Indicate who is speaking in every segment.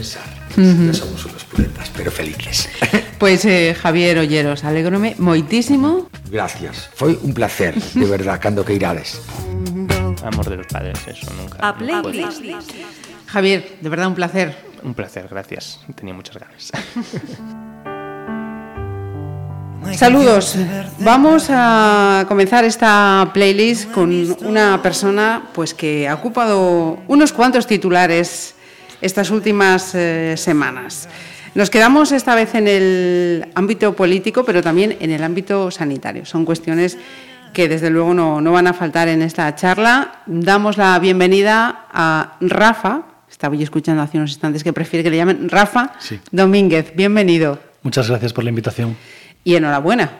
Speaker 1: pensar. No somos unos puletas, pero felices.
Speaker 2: Pois, eh, Javier Olleros, alégrome moitísimo.
Speaker 1: Gracias. Foi un placer, de verdad, cando que irades.
Speaker 3: Amor de los padres, eso nunca.
Speaker 4: A playlist.
Speaker 2: Javier, de verdad un placer.
Speaker 3: Un placer, gracias. Tenía muchas ganas.
Speaker 2: Saludos. Vamos a comenzar esta playlist con una persona pues que ha ocupado unos cuantos titulares estas últimas eh, semanas. Nos quedamos esta vez en el ámbito político, pero también en el ámbito sanitario. Son cuestiones que desde luego no, no van a faltar en esta charla. Damos la bienvenida a Rafa, estaba yo escuchando hace unos instantes que prefiere que le llamen Rafa
Speaker 5: Sí.
Speaker 2: Domínguez. Bienvenido
Speaker 5: Muchas gracias por la invitación.
Speaker 2: y enhorabuena.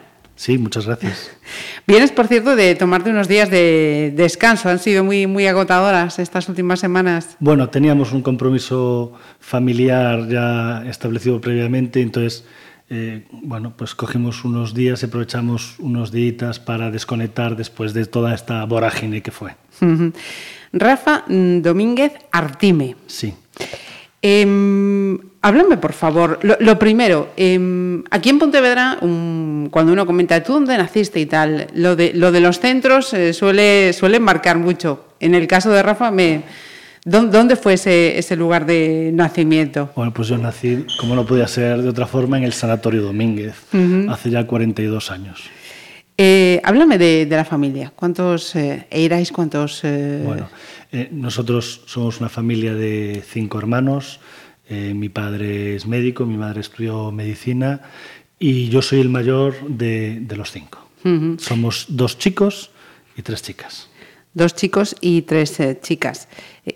Speaker 5: Sí, muchas gracias.
Speaker 2: Vienes, por cierto, de tomarte unos días de descanso. Han sido muy, muy agotadoras estas últimas semanas.
Speaker 5: Bueno, teníamos un compromiso familiar ya establecido previamente, entonces, eh, bueno, pues cogimos unos días y aprovechamos unos días para desconectar después de toda esta vorágine que fue.
Speaker 2: Rafa Domínguez Artime.
Speaker 5: Sí.
Speaker 2: Em, háblame, por favor. Lo, lo primero, em, aquí en Pontevedra, um, cuando uno comenta, ¿tú dónde naciste y tal? Lo de, lo de los centros eh, suele, suele marcar mucho. En el caso de Rafa, me, ¿dó- ¿dónde fue ese, ese lugar de nacimiento?
Speaker 5: Bueno, pues yo nací, como no podía ser de otra forma, en el Sanatorio Domínguez, hace ya 42 años.
Speaker 2: Eh, háblame de, de la familia. ¿Cuántos eh, erais? ¿Cuántos...? eh,
Speaker 5: Bueno, eh, nosotros somos una familia de cinco hermanos. Mi padre es médico, mi madre estudió medicina y yo soy el mayor de, de los cinco. Somos dos chicos y tres chicas.
Speaker 2: Dos chicos y tres chicas.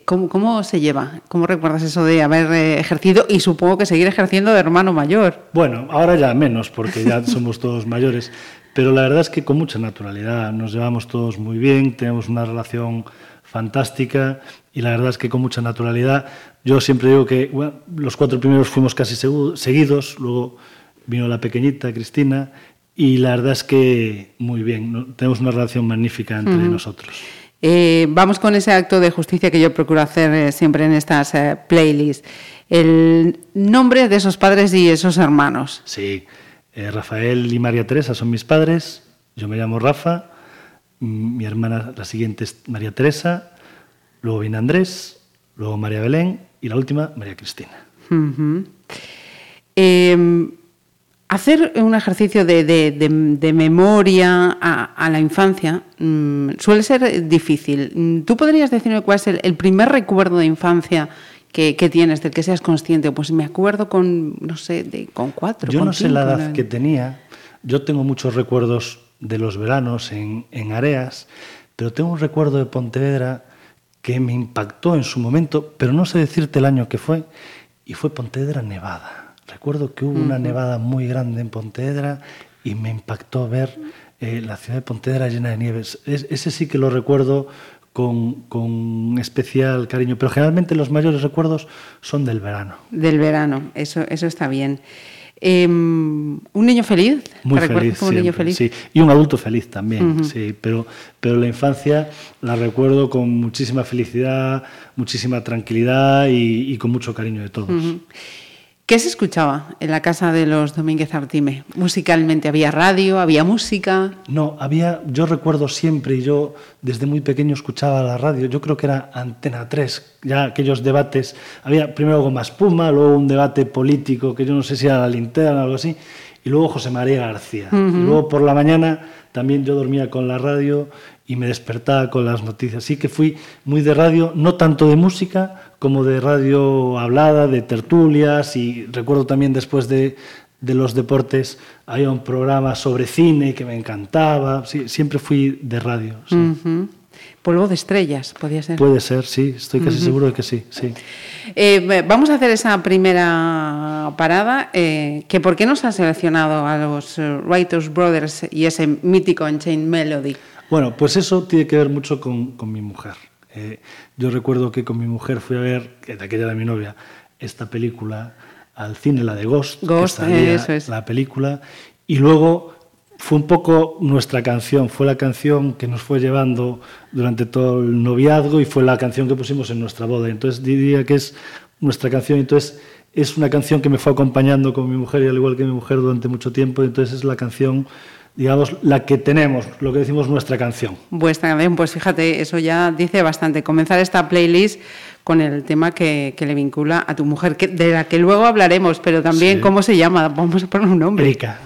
Speaker 2: ¿Cómo, ¿Cómo se lleva? ¿Cómo recuerdas eso de haber ejercido y supongo que seguir ejerciendo de hermano mayor?
Speaker 5: Bueno, ahora ya menos porque ya somos todos mayores, pero la verdad es que con mucha naturalidad nos llevamos todos muy bien, tenemos una relación fantástica y la verdad es que con mucha naturalidad. Yo siempre digo que bueno, los cuatro primeros fuimos casi segu- seguidos, luego vino la pequeñita Cristina y la verdad es que muy bien, ¿no? tenemos una relación magnífica entre nosotros.
Speaker 2: Eh, vamos con ese acto de justicia que yo procuro hacer eh, siempre en estas eh, playlists. El nombre de esos padres y esos hermanos.
Speaker 5: Sí, eh, Rafael y María Teresa son mis padres, yo me llamo Rafa, mm, mi hermana la siguiente es María Teresa, luego viene Andrés, luego María Belén y la última María Cristina.
Speaker 2: Eh, hacer un ejercicio de, memoria a, la infancia mm, suele ser difícil. Mm, ¿Tú podrías decirme cuál es el primer recuerdo de infancia que, que tienes, del que seas consciente? Pues me acuerdo con, no sé, de, con cuatro.
Speaker 5: Yo
Speaker 2: con
Speaker 5: no sé la edad
Speaker 2: ¿no?
Speaker 5: que tenía, yo tengo muchos recuerdos de los veranos en, en Areas, pero tengo un recuerdo de Pontevedra que me impactó en su momento, pero no sé decirte el año que fue, y fue Pontevedra nevada. Recuerdo que hubo una nevada muy grande en Pontevedra y me impactó ver eh, la ciudad de Pontevedra llena de nieves. Es- ese sí que lo recuerdo con, con especial cariño, pero generalmente los mayores recuerdos son del verano.
Speaker 2: Del verano, eso, eso está bien. Eh, ¿Un niño feliz?
Speaker 5: Muy
Speaker 2: ¿Te recuerdas
Speaker 5: feliz,
Speaker 2: como un niño feliz?
Speaker 5: sí. Y un adulto feliz también, sí. Pero, pero la infancia la recuerdo con muchísima felicidad, muchísima tranquilidad y, y con mucho cariño de todos.
Speaker 2: ¿Qué se escuchaba en la casa de los Domínguez Artime? Musicalmente, ¿había radio? ¿Había música?
Speaker 5: No, había, yo recuerdo siempre, y yo desde muy pequeño escuchaba la radio, yo creo que era Antena 3, ya aquellos debates, había primero Goma Espuma, luego un debate político, que yo no sé si era la linterna o algo así, y luego José María García. Y luego por la mañana también yo dormía con la radio y me despertaba con las noticias. Así que fui muy de radio, no tanto de música como de radio hablada, de tertulias, y recuerdo también después de, de los deportes había un programa sobre cine que me encantaba, sí, siempre fui de radio. sí.
Speaker 2: Ujú. Polvo de estrellas, podía ser.
Speaker 5: Puede ser, sí, estoy casi seguro de que sí, sí.
Speaker 2: Eh, vamos a hacer esa primera parada. eh, que ¿Por qué nos ha seleccionado a los eh, Writers Brothers y ese mítico Unchained Melody?
Speaker 5: Bueno, pues eso tiene que ver mucho con, con mi mujer. Eh, yo recuerdo que con mi mujer fui a ver, que de aquella era mi novia, esta película al cine, la de Ghost, que
Speaker 2: Ghost,
Speaker 5: salía
Speaker 2: eso es.
Speaker 5: la película, y luego fue un poco nuestra canción, fue la canción que nos fue llevando durante todo el noviazgo y fue la canción que pusimos en nuestra boda. Entonces diría que es nuestra canción. Entonces, es una canción que me fue acompañando con mi mujer y al igual que mi mujer durante mucho tiempo. Entonces, es la canción, digamos, la que tenemos, lo que decimos nuestra canción.
Speaker 2: Vuestra canción, pues fíjate, eso ya dice bastante. Comenzar esta playlist con el tema que, que le vincula a tu mujer, que, de la que luego hablaremos, pero también
Speaker 5: Sí.
Speaker 2: cómo se llama. Vamos a poner un nombre.
Speaker 5: Erika.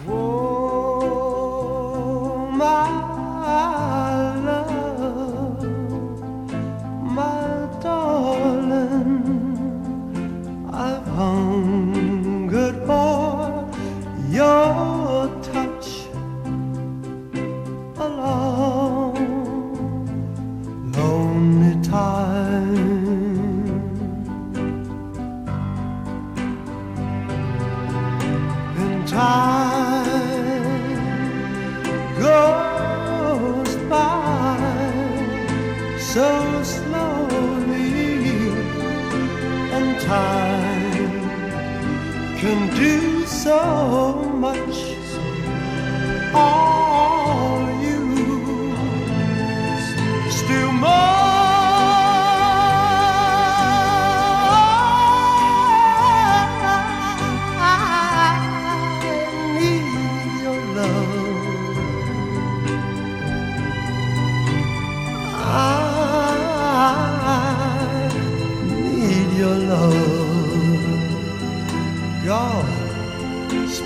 Speaker 4: Can do so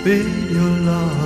Speaker 4: Be your love.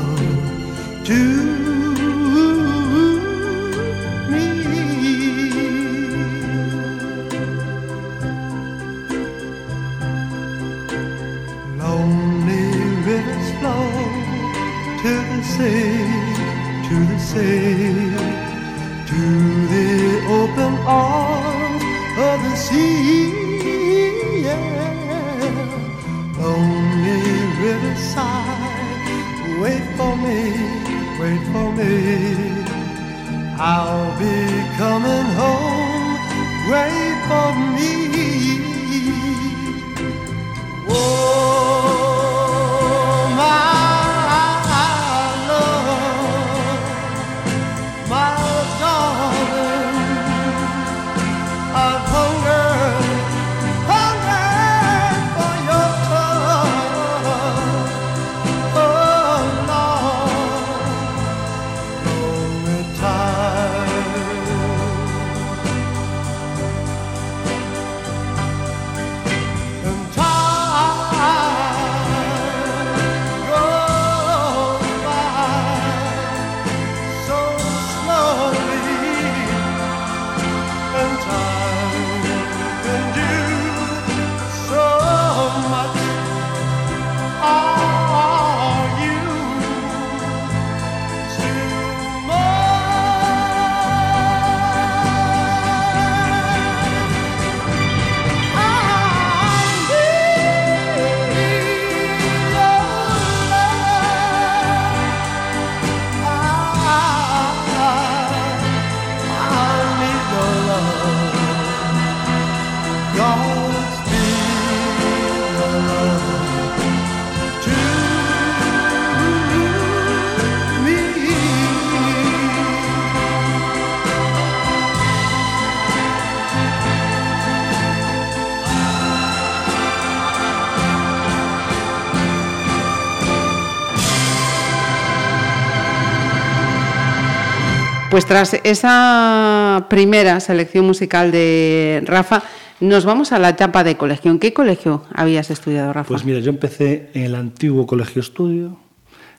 Speaker 2: Pues tras esa primera selección musical de Rafa, nos vamos a la etapa de colegio. ¿En qué colegio habías estudiado, Rafa?
Speaker 5: Pues mira, yo empecé en el antiguo Colegio Estudio,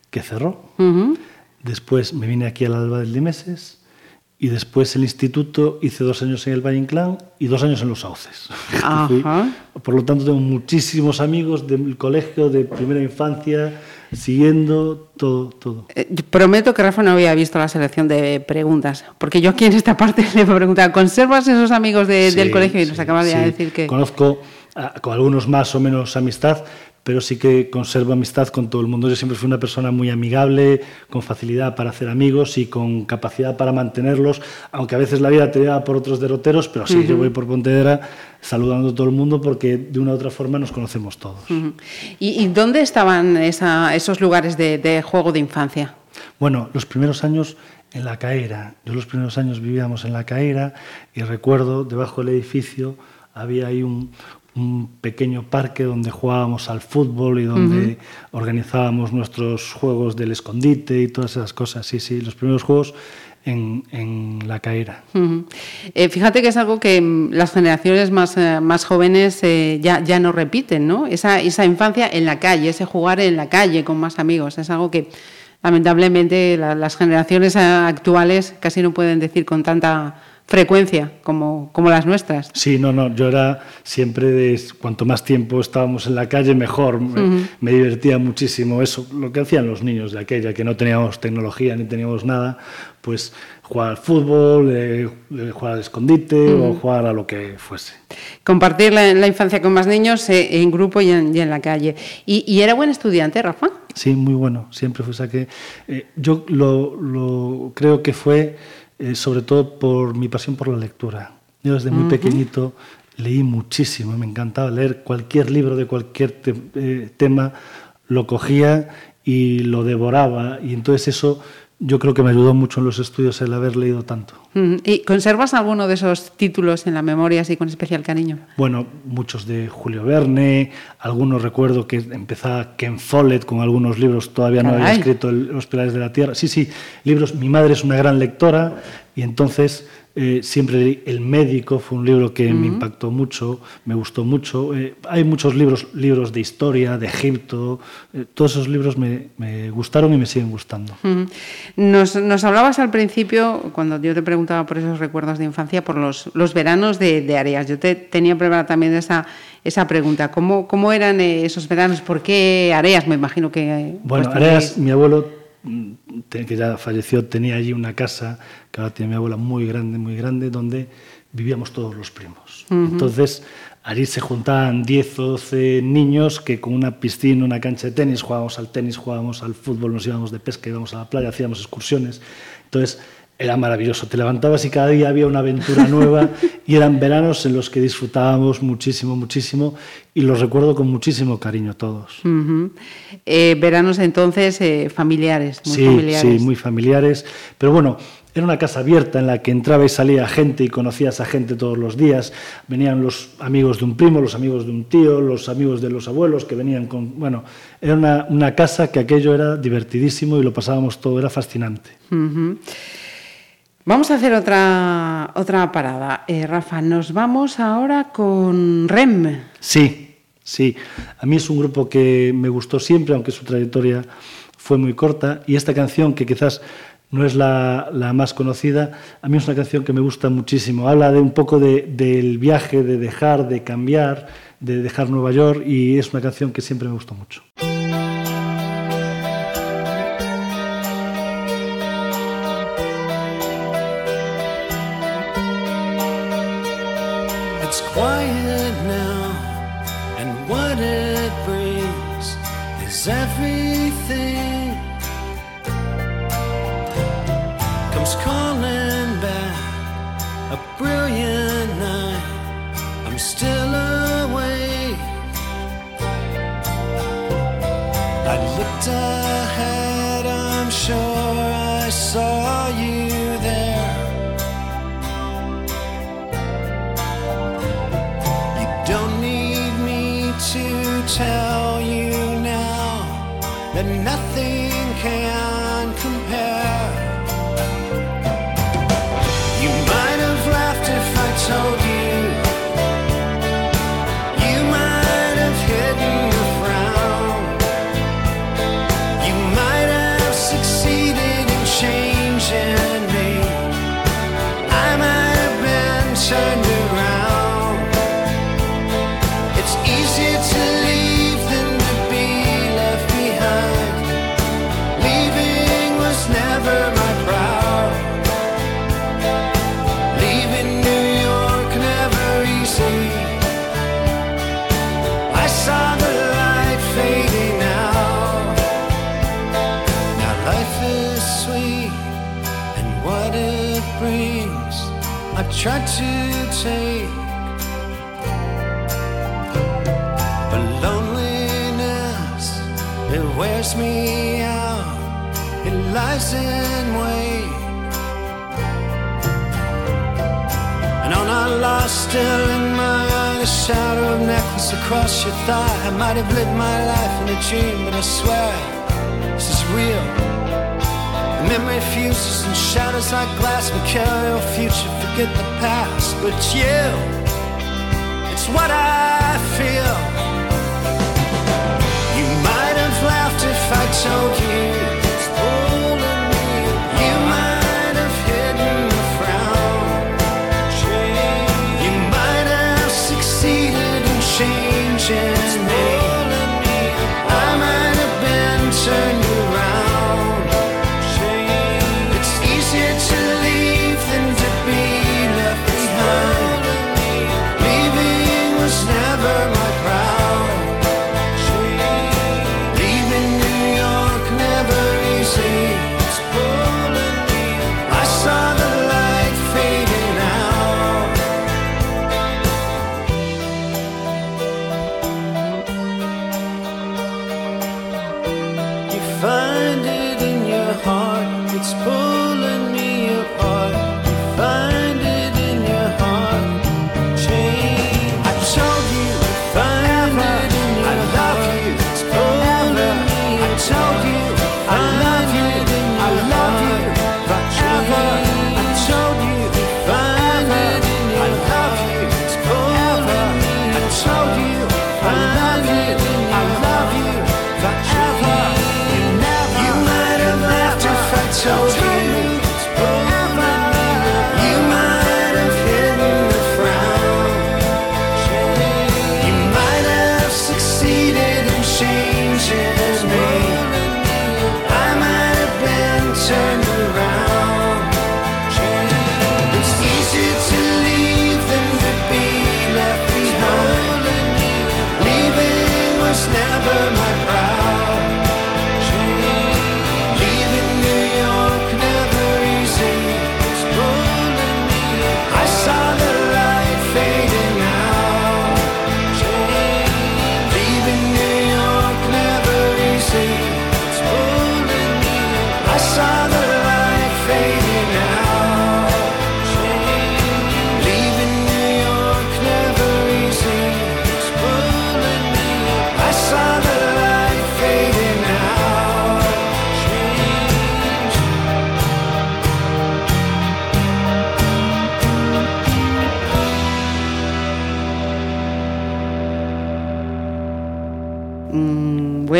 Speaker 5: que cerró. Después me vine aquí al Alba del Limeses y después el instituto hice dos años en el Valle Inclán y dos años en Los Sauces.
Speaker 2: Ajá.
Speaker 5: por lo tanto, tengo muchísimos amigos del colegio de primera infancia, siguiendo todo, todo.
Speaker 2: Eh, prometo que Rafa no había visto la selección de preguntas, porque yo aquí en esta parte le voy a preguntar, ¿conservas esos amigos de- del
Speaker 5: Sí,
Speaker 2: colegio? Y nos
Speaker 5: sí,
Speaker 2: acabas de decir que...
Speaker 5: Conozco ah, con algunos más o menos amistad, pero sí que conservo amistad con todo el mundo. Yo siempre fui una persona muy amigable, con facilidad para hacer amigos y con capacidad para mantenerlos, aunque a veces la vida te lleva por otros derroteros, pero sí, yo voy por Pontevedra saludando a todo el mundo porque de una u otra forma nos conocemos todos.
Speaker 2: ¿Y, y dónde estaban esa- esos lugares de, de juego de infancia?
Speaker 5: Bueno, los primeros años en la Caera. Yo los primeros años vivíamos en la Caera y recuerdo, debajo del edificio había ahí un, un pequeño parque donde jugábamos al fútbol y donde organizábamos nuestros juegos del escondite y todas esas cosas. Sí, sí, los primeros juegos en, en la.
Speaker 2: Ujú. Eh, fíjate que es algo que mm, las generaciones más, eh, más jóvenes eh, ya, ya no repiten, ¿no? Esa, esa infancia en la calle, ese jugar en la calle con más amigos, es algo que lamentablemente la- las generaciones actuales casi no pueden decir con tanta frecuencia como, como las nuestras.
Speaker 5: Sí, no, no, yo era siempre de cuanto más tiempo estábamos en la calle, mejor. Me, me divertía muchísimo eso, lo que hacían los niños de aquella, que no teníamos tecnología ni teníamos nada, pues jugar al fútbol, eh, eh, jugar al escondite o jugar a lo que fuese.
Speaker 2: Compartir la, la infancia con más niños eh, en grupo y en, y en la calle. ¿Y, y era buen estudiante, Rafa?
Speaker 5: Sí, muy bueno, siempre fue. O sea que eh, yo lo, lo creo que fue eh, sobre todo por mi pasión por la lectura. Yo desde muy pequeñito leí muchísimo, me encantaba leer cualquier libro de cualquier te- eh, tema, lo cogía y lo devoraba. Y entonces eso yo creo que me ayudó mucho en los estudios el haber leído tanto.
Speaker 2: Mm, ¿Y conservas alguno de esos títulos en la memoria así con especial cariño?
Speaker 5: Bueno, muchos de Julio Verne, algunos recuerdo que empezaba Ken Follett con algunos libros, todavía no había
Speaker 2: Caray.
Speaker 5: escrito el- Los Pilares de la Tierra. Sí, sí, libros. Mi madre es una gran lectora y entonces eh, siempre leí El Médico, fue un libro que me impactó mucho, me gustó mucho. Eh, hay muchos libros, libros de historia, de Egipto, eh, todos esos libros me, me gustaron y me siguen gustando.
Speaker 2: Nos, nos hablabas al principio, cuando yo te preguntaba por esos recuerdos de infancia, por los, los veranos de, de Areas. Yo te tenía preparada también esa, esa pregunta. ¿Cómo, ¿Cómo eran eh, esos veranos? ¿Por qué Areas? Me imagino que... eh,
Speaker 5: Bueno, Areas, mi abuelo, que ya falleció, tenía allí una casa, que ahora tiene mi abuela muy grande, muy grande, donde vivíamos todos los primos. Entonces, allí se juntaban 10 o 12 niños que con una piscina, una cancha de tenis, jugábamos al tenis, jugábamos al fútbol, nos íbamos de pesca, íbamos a la playa, hacíamos excursiones. Entonces, era maravilloso. Te levantabas y cada día había una aventura nueva y eran veranos en los que disfrutábamos muchísimo, muchísimo y los recuerdo con muchísimo cariño todos.
Speaker 2: Eh, veranos entonces eh, familiares, muy
Speaker 5: sí,
Speaker 2: familiares.
Speaker 5: sí, muy familiares. Pero bueno, era una casa abierta en la que entraba y salía gente y conocías a gente todos los días. Venían los amigos de un primo, los amigos de un tío, los amigos de los abuelos que venían con... Bueno, era una, una casa que aquello era divertidísimo y lo pasábamos todo, era fascinante.
Speaker 2: Ujú. Vamos a hacer otra, otra parada. Eh, Rafa, nos vamos ahora con REM.
Speaker 5: Sí, sí. A mí es un grupo que me gustó siempre, aunque su trayectoria fue muy corta. Y esta canción, que quizás no es la, más conocida, a mí es una canción que me gusta muchísimo. Habla de un poco de- del viaje, de dejar, de cambiar, de dejar Nueva York. Y es una canción que siempre me gustó mucho.
Speaker 6: It brings. I try to take. But loneliness, it wears me out. It lies in wait. And on our lost still in my by the shadow of necklace across your thigh. I might have lived my life in a dream, but I swear this is real. Memory fuses and shatters like glass. We carry our future, forget the past. But you, it's what I feel. You might have laughed if I told you.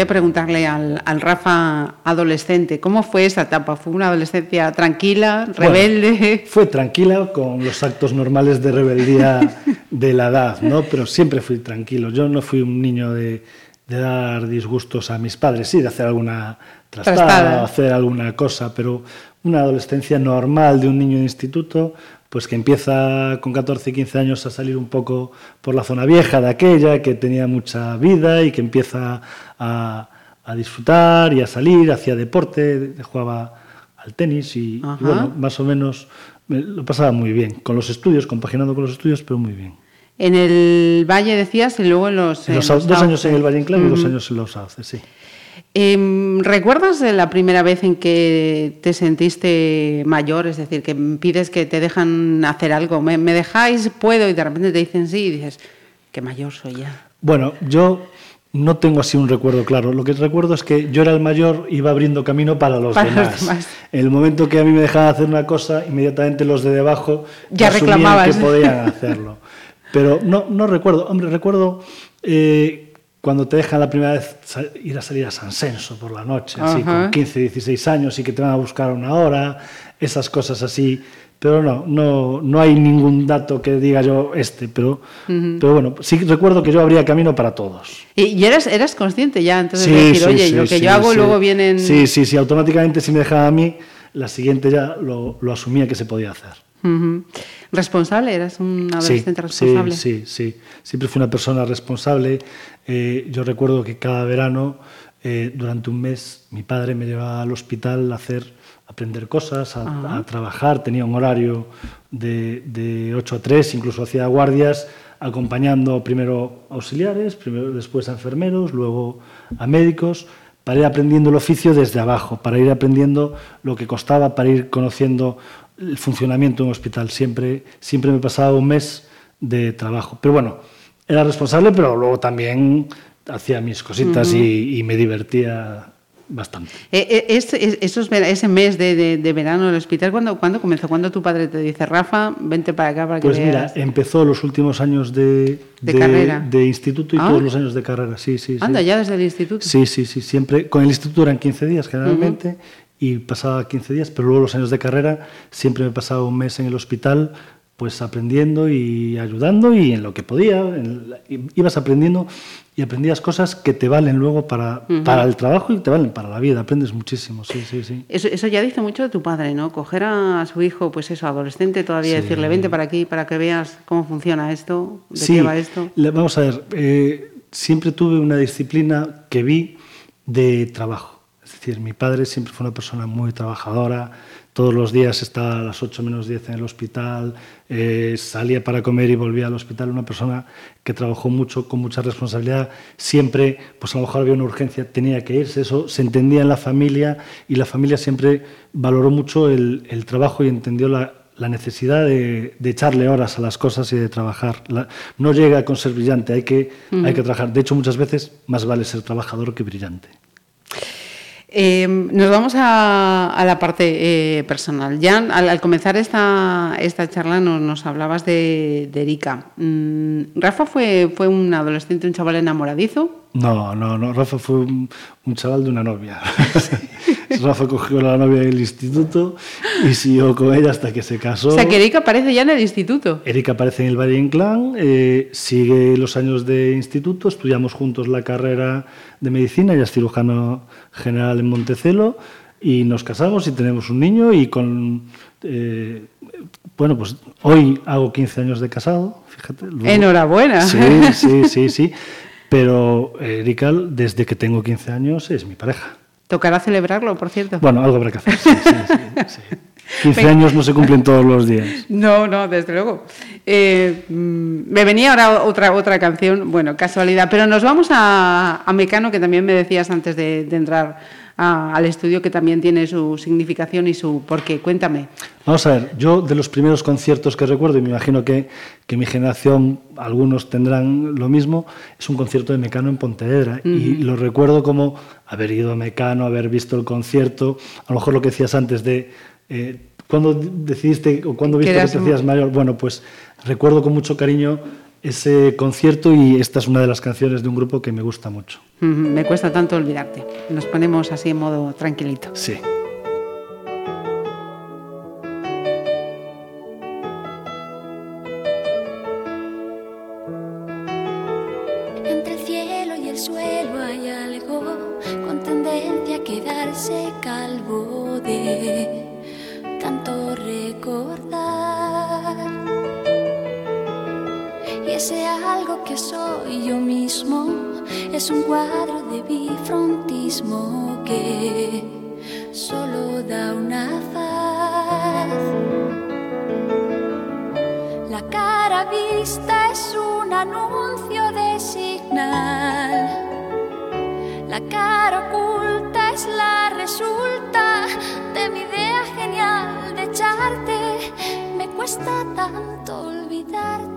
Speaker 2: Preguntarle al, al Rafa adolescente, ¿cómo fue esa etapa? ¿Fue una adolescencia tranquila, rebelde?
Speaker 5: Fue tranquila con los actos normales de rebeldía de la edad, ¿no? Pero siempre fui tranquilo. Yo no fui un niño de, de dar disgustos a mis padres, sí, de hacer alguna trastada,
Speaker 2: Trastada.
Speaker 5: hacer alguna cosa, pero una adolescencia normal de un niño de instituto, pues que empieza con 14, 15 años a salir un poco por la zona vieja de aquella, que tenía mucha vida y que empieza a, a disfrutar y a salir, hacía deporte, jugaba al tenis y, bueno, más o menos me lo pasaba muy bien, con los estudios, compaginando con los estudios, pero muy bien.
Speaker 2: En el Valle decías y luego en los...
Speaker 5: En
Speaker 2: en
Speaker 5: los
Speaker 2: los
Speaker 5: Sau- dos años en el Valle Inclán y dos años en los Sauces, sí.
Speaker 2: Em, ¿Recuerdas la primera vez en que te sentiste mayor? Es decir, que pides que te dejan hacer algo. ¿Me, me dejáis? ¿Puedo? Y de repente te dicen sí y dices, qué mayor soy ya.
Speaker 5: Bueno, yo no tengo así un recuerdo claro. Lo que recuerdo es que yo era el mayor, iba abriendo camino para los,
Speaker 2: Para los
Speaker 5: demás. el momento que a mí me dejaban hacer una cosa, inmediatamente los de debajo
Speaker 2: Ya
Speaker 5: asumían
Speaker 2: reclamabas.
Speaker 5: que podían hacerlo. Pero no, no recuerdo. Hombre, recuerdo eh, cuando te dejan la primera vez ir a salir a San Senso por la noche, así
Speaker 2: Ajá.
Speaker 5: con 15, 16 años y que te van a buscar a una hora, esas cosas así. Pero no, no, no hay ningún dato que diga yo este, pero, pero bueno, sí recuerdo que yo abría camino para todos.
Speaker 2: ¿Y, y eras, eras consciente ya entonces de decir, oye, lo que
Speaker 5: sí,
Speaker 2: yo hago
Speaker 5: sí.
Speaker 2: luego vienen...
Speaker 5: Sí, sí, sí, automáticamente si me dejaba a mí, la siguiente ya lo, lo asumía que se podía hacer.
Speaker 2: Ujú. ¿Responsable? ¿Eras un adolescente
Speaker 5: sí,
Speaker 2: responsable?
Speaker 5: Sí, sí, sí. Siempre fui una persona responsable. Eh, yo recuerdo que cada verano, eh, durante un mes, mi padre me llevaba al hospital a hacer, a aprender cosas, a,
Speaker 2: Ah.
Speaker 5: a trabajar. Tenía un horario de, de 8 a 3, incluso hacía guardias acompañando primero a auxiliares, primero, después a enfermeros, luego a médicos, para ir aprendiendo el oficio desde abajo, para ir aprendiendo lo que costaba, para ir conociendo el funcionamiento de un hospital. Siempre, siempre me pasaba un mes de trabajo. Pero bueno, era responsable, pero luego también hacía mis cositas y, y me divertía bastante.
Speaker 2: Eh, eh, es- es- esos vera- ese mes de, de- de verano en el hospital, ¿cuándo, ¿cuándo comenzó? ¿Cuándo tu padre te dice, Rafa, vente para acá para que
Speaker 5: Pues mira, empezó los últimos años de,
Speaker 2: De carrera.
Speaker 5: de instituto y
Speaker 2: Ah.
Speaker 5: todos los años de carrera, sí, sí. sí.
Speaker 2: Anda, ya desde el instituto.
Speaker 5: Sí, sí, sí, siempre. Con el instituto eran 15 días generalmente y pasaba 15 días, pero luego los años de carrera siempre me pasaba un mes en el hospital, pues aprendiendo y ayudando y en lo que podía. la- ibas aprendiendo y aprendías cosas que te valen luego para, para el trabajo y te valen para la vida. Aprendes muchísimo, sí, sí, sí.
Speaker 2: Eso, eso ya dice mucho de tu padre, ¿no? Coger a su hijo, pues eso, adolescente todavía,
Speaker 5: Sí.
Speaker 2: decirle, vente para aquí para que veas cómo funciona esto, de
Speaker 5: Sí,
Speaker 2: qué va esto.
Speaker 5: le- vamos a ver, eh, siempre tuve una disciplina que vi de trabajo. Es decir, mi padre siempre fue una persona muy trabajadora, todos los días estaba a las 8 menos 10 en el hospital, eh, salía para comer y volvía al hospital, una persona que trabajó mucho, con mucha responsabilidad, siempre, pues a lo mejor había una urgencia, tenía que irse, eso se entendía en la familia y la familia siempre valoró mucho el, el trabajo y entendió la, la necesidad de, de echarle horas a las cosas y de trabajar. La- no llega con ser brillante, hay que, hay que trabajar. De hecho, muchas veces más vale ser trabajador que brillante.
Speaker 2: Eh, nos vamos a, a la parte eh, personal. Ya al, al comenzar esta, esta charla nos, nos hablabas de, de Erika. Mm, Rafa fue, fue un adolescente, un chaval enamoradizo.
Speaker 5: No, no, no. Rafa fue un, un chaval de una novia. Rafa cogió a la novia del instituto y siguió con ella hasta que se casó.
Speaker 2: O sea, que Erika aparece ya en el instituto.
Speaker 5: Erika aparece en el Valle Inclán, eh, sigue los años de instituto, estudiamos juntos la carrera de medicina, ella es cirujano general en Montecelo, y nos casamos y tenemos un niño y con... eh, bueno, pues hoy hago 15 años de casado, fíjate. luego-
Speaker 2: Enhorabuena.
Speaker 5: Sí, sí, sí, sí. Pero Erika, desde que tengo 15 años, es mi pareja.
Speaker 2: Tocará celebrarlo, por cierto.
Speaker 5: Bueno, algo habrá que hacer. sí, sí, sí, sí. 15 años no se cumplen todos los días.
Speaker 2: No, no, desde luego. Eh, mm, me venía ahora otra, otra canción, bueno, casualidad, pero nos vamos a, a Mecano, que también me decías antes de, de entrar a- al estudio, que también tiene su significación y su porqué. Cuéntame.
Speaker 5: Vamos a ver, yo de los primeros conciertos que recuerdo, y me imagino que, que mi generación, algunos tendrán lo mismo, es un concierto de Mecano en Pontevedra. Y lo recuerdo como haber ido a Mecano, haber visto el concierto, a lo mejor lo que decías antes de... Eh, ¿Cuándo decidiste o cuándo viste que te hacías mayor? Bueno, pues recuerdo con mucho cariño ese concierto y esta es una de las canciones de un grupo que me gusta mucho.
Speaker 2: Me cuesta tanto olvidarte. Nos ponemos así en modo tranquilito.
Speaker 5: Sí.
Speaker 7: Es un cuadro de bifrontismo que solo da una faz. La cara vista es un anuncio de señal. La cara oculta es la resulta de mi idea genial de echarte. Me cuesta tanto olvidarte.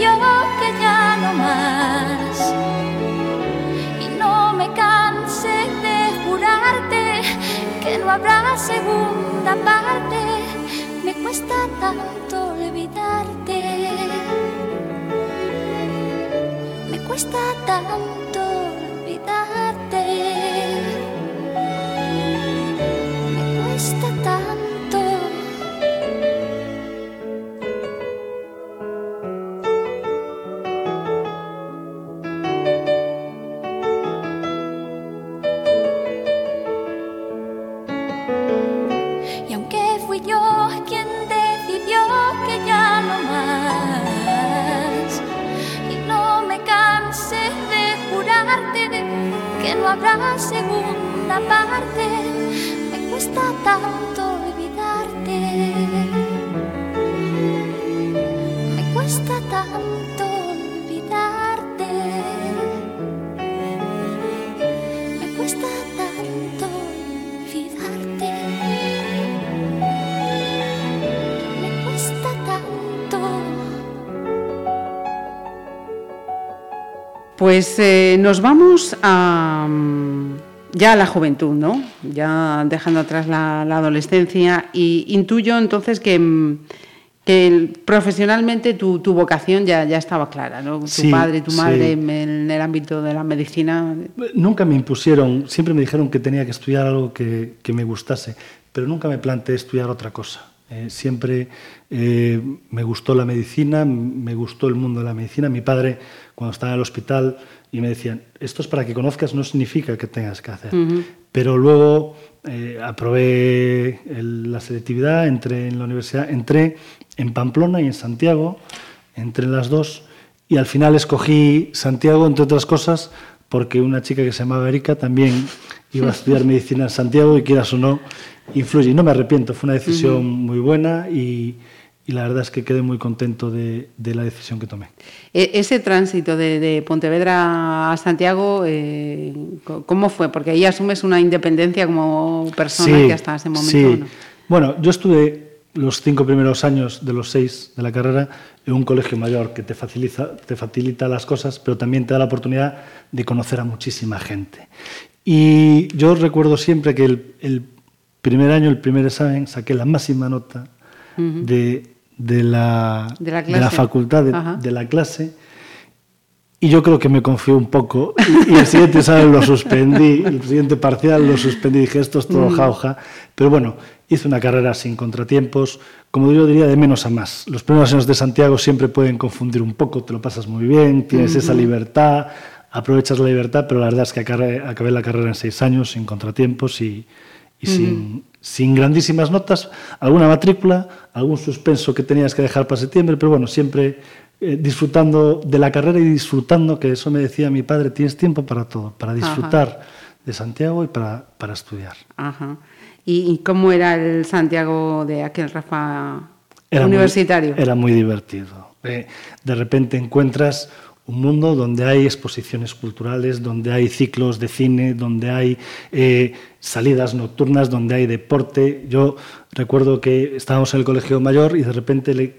Speaker 7: Decidió que ya no más, y no me canse de jurarte que no habrá segunda parte, me cuesta tanto olvidarte. Me cuesta tanto parte. Me cuesta tanto olvidarte. Me cuesta tanto olvidarte. Me cuesta tanto olvidarte. Me cuesta tanto.
Speaker 2: Pues eh, nos vamos a, mm, ya la juventud, ¿no? Ya dejando atrás la, la adolescencia y intuyo entonces que, mm, que profesionalmente tu, tu vocación ya, ya estaba clara, ¿no? Tu
Speaker 5: Sí,
Speaker 2: padre tu madre
Speaker 5: sí.
Speaker 2: en el, en el ámbito de la medicina.
Speaker 5: Nunca me impusieron, siempre me dijeron que tenía que estudiar algo que, que me gustase, pero nunca me planteé estudiar otra cosa. Eh, siempre eh, me gustó la medicina, me gustó el mundo de la medicina. Mi padre, cuando estaba en el hospital, y me decían, esto es para que conozcas, no significa que tengas que hacer. Pero luego eh, aprobé el- la selectividad, entré en la universidad, entré en Pamplona y en Santiago, entré en las dos, y al final escogí Santiago, entre otras cosas, porque una chica que se llamaba Erika también iba a estudiar medicina en Santiago y quieras o no, influye. Y no me arrepiento, fue una decisión muy buena y, y la verdad es que quedé muy contento de, de la decisión que tomé.
Speaker 2: E- ese tránsito de, de Pontevedra a Santiago, eh, ¿cómo fue? Porque ahí asumes una independencia como persona
Speaker 5: Sí,
Speaker 2: que hasta ese momento
Speaker 5: sí.
Speaker 2: no.
Speaker 5: Bueno, yo estuve los cinco primeros años de los seis de la carrera en un colegio mayor que te facilita, te facilita las cosas, pero también te da la oportunidad de conocer a muchísima gente. Y yo recuerdo siempre que el, el primer año, el primer examen, saqué la máxima nota de, de la,
Speaker 2: De la
Speaker 5: de la
Speaker 2: clase.
Speaker 5: facultad, de, la clase. Y yo creo que me confié un poco. Y, y el siguiente examen lo suspendí, el siguiente parcial lo suspendí. Dije, esto es todo jauja. Pero bueno, hice una carrera sin contratiempos. Como yo diría, de menos a más. Los primeros años de Santiago siempre pueden confundir un poco. Te lo pasas muy bien, tienes esa libertad, aprovechas la libertad. Pero la verdad es que acabé, acabé la carrera en seis años, sin contratiempos y, y sin, sin grandísimas notas. Alguna matrícula, algún suspenso que tenías que dejar para septiembre. Pero bueno, siempre eh, disfrutando de la carrera y disfrutando, que eso me decía mi padre, tienes tiempo para todo, para disfrutar de Santiago y para, para estudiar.
Speaker 2: Ajá. ¿Y, y cómo era el Santiago de aquel Rafa
Speaker 5: Era muy-
Speaker 2: universitario?
Speaker 5: era muy divertido. Eh, de repente encuentras un mundo donde hay exposiciones culturales, donde hay ciclos de cine, donde hay eh, salidas nocturnas, donde hay deporte. Yo recuerdo que estábamos en el colegio mayor y de repente le-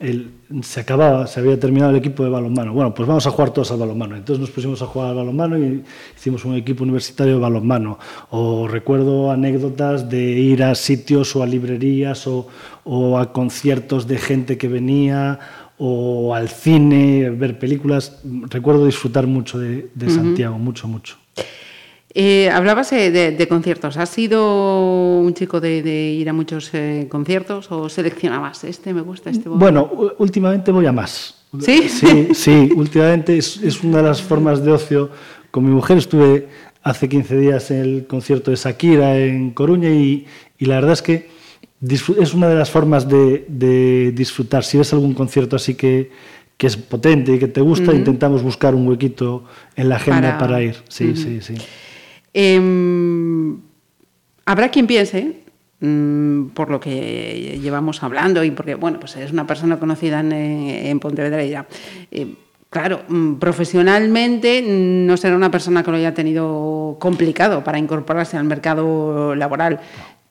Speaker 5: el- se acababa, se había terminado el equipo de balonmano. Bueno, pues vamos a jugar todos al balonmano. Entonces nos pusimos a jugar al balonmano y hicimos un equipo universitario de balonmano. O recuerdo anécdotas de ir a sitios o a librerías o, o a conciertos de gente que venía o al cine, ver películas. Recuerdo disfrutar mucho de, de Santiago, mucho, mucho.
Speaker 2: Eh, hablabas eh, de, de conciertos. ¿Has sido un chico de, de ir a muchos eh, conciertos o seleccionabas? Este me gusta, este voy"?
Speaker 5: Bueno, últimamente voy a más.
Speaker 2: ¿Sí?
Speaker 5: Sí, sí, últimamente es, es una de las formas de ocio. Con mi mujer estuve hace 15 días en el concierto de Shakira en Coruña y, y la verdad es que es una de las formas de, de disfrutar. Si ves algún concierto así que, que es potente y que te gusta, intentamos buscar un huequito en la agenda
Speaker 2: Para-
Speaker 5: para, ir. Sí, sí, sí.
Speaker 2: Em, habrá quien piense, mm, por lo que llevamos hablando y porque, bueno, pues es una persona conocida en, eh, en Pontevedra y dirá, eh, claro, mm, profesionalmente no será una persona que lo haya tenido complicado para incorporarse al mercado laboral.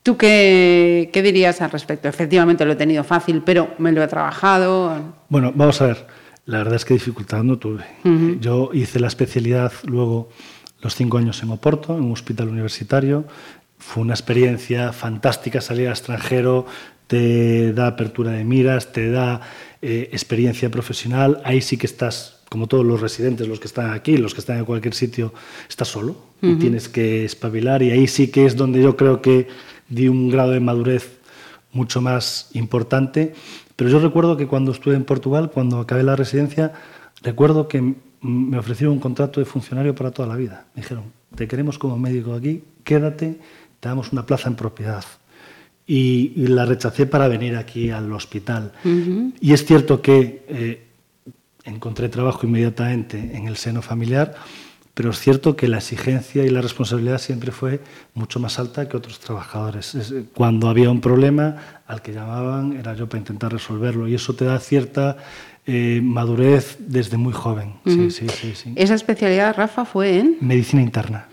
Speaker 2: ¿Tú qué, qué dirías al respecto? Efectivamente lo he tenido fácil, pero me lo he trabajado.
Speaker 5: Bueno, vamos a ver. La verdad es que dificultad no tuve. Yo hice la especialidad luego los cinco años en Oporto, en un hospital universitario. Fue una experiencia fantástica salir al extranjero, te da apertura de miras, te da eh, experiencia profesional. Ahí sí que estás, como todos los residentes, los que están aquí, los que están en cualquier sitio, estás solo y tienes que espabilar. Y ahí sí que es donde yo creo que di un grado de madurez mucho más importante. Pero yo recuerdo que cuando estuve en Portugal, cuando acabé la residencia, recuerdo que me ofrecieron un contrato de funcionario para toda la vida. Me dijeron, te queremos como médico aquí, quédate, te damos una plaza en propiedad. Y, y la rechacé para venir aquí al hospital. Y es cierto que eh, encontré trabajo inmediatamente en el seno familiar, pero es cierto que la exigencia y la responsabilidad siempre fue mucho más alta que otros trabajadores. Es- Cuando había un problema, al que llamaban era yo para intentar resolverlo y eso te da cierta eh, madurez desde muy joven. Sí, sí, sí, sí.
Speaker 2: Esa especialidad, Rafa, fue en...
Speaker 5: Medicina interna.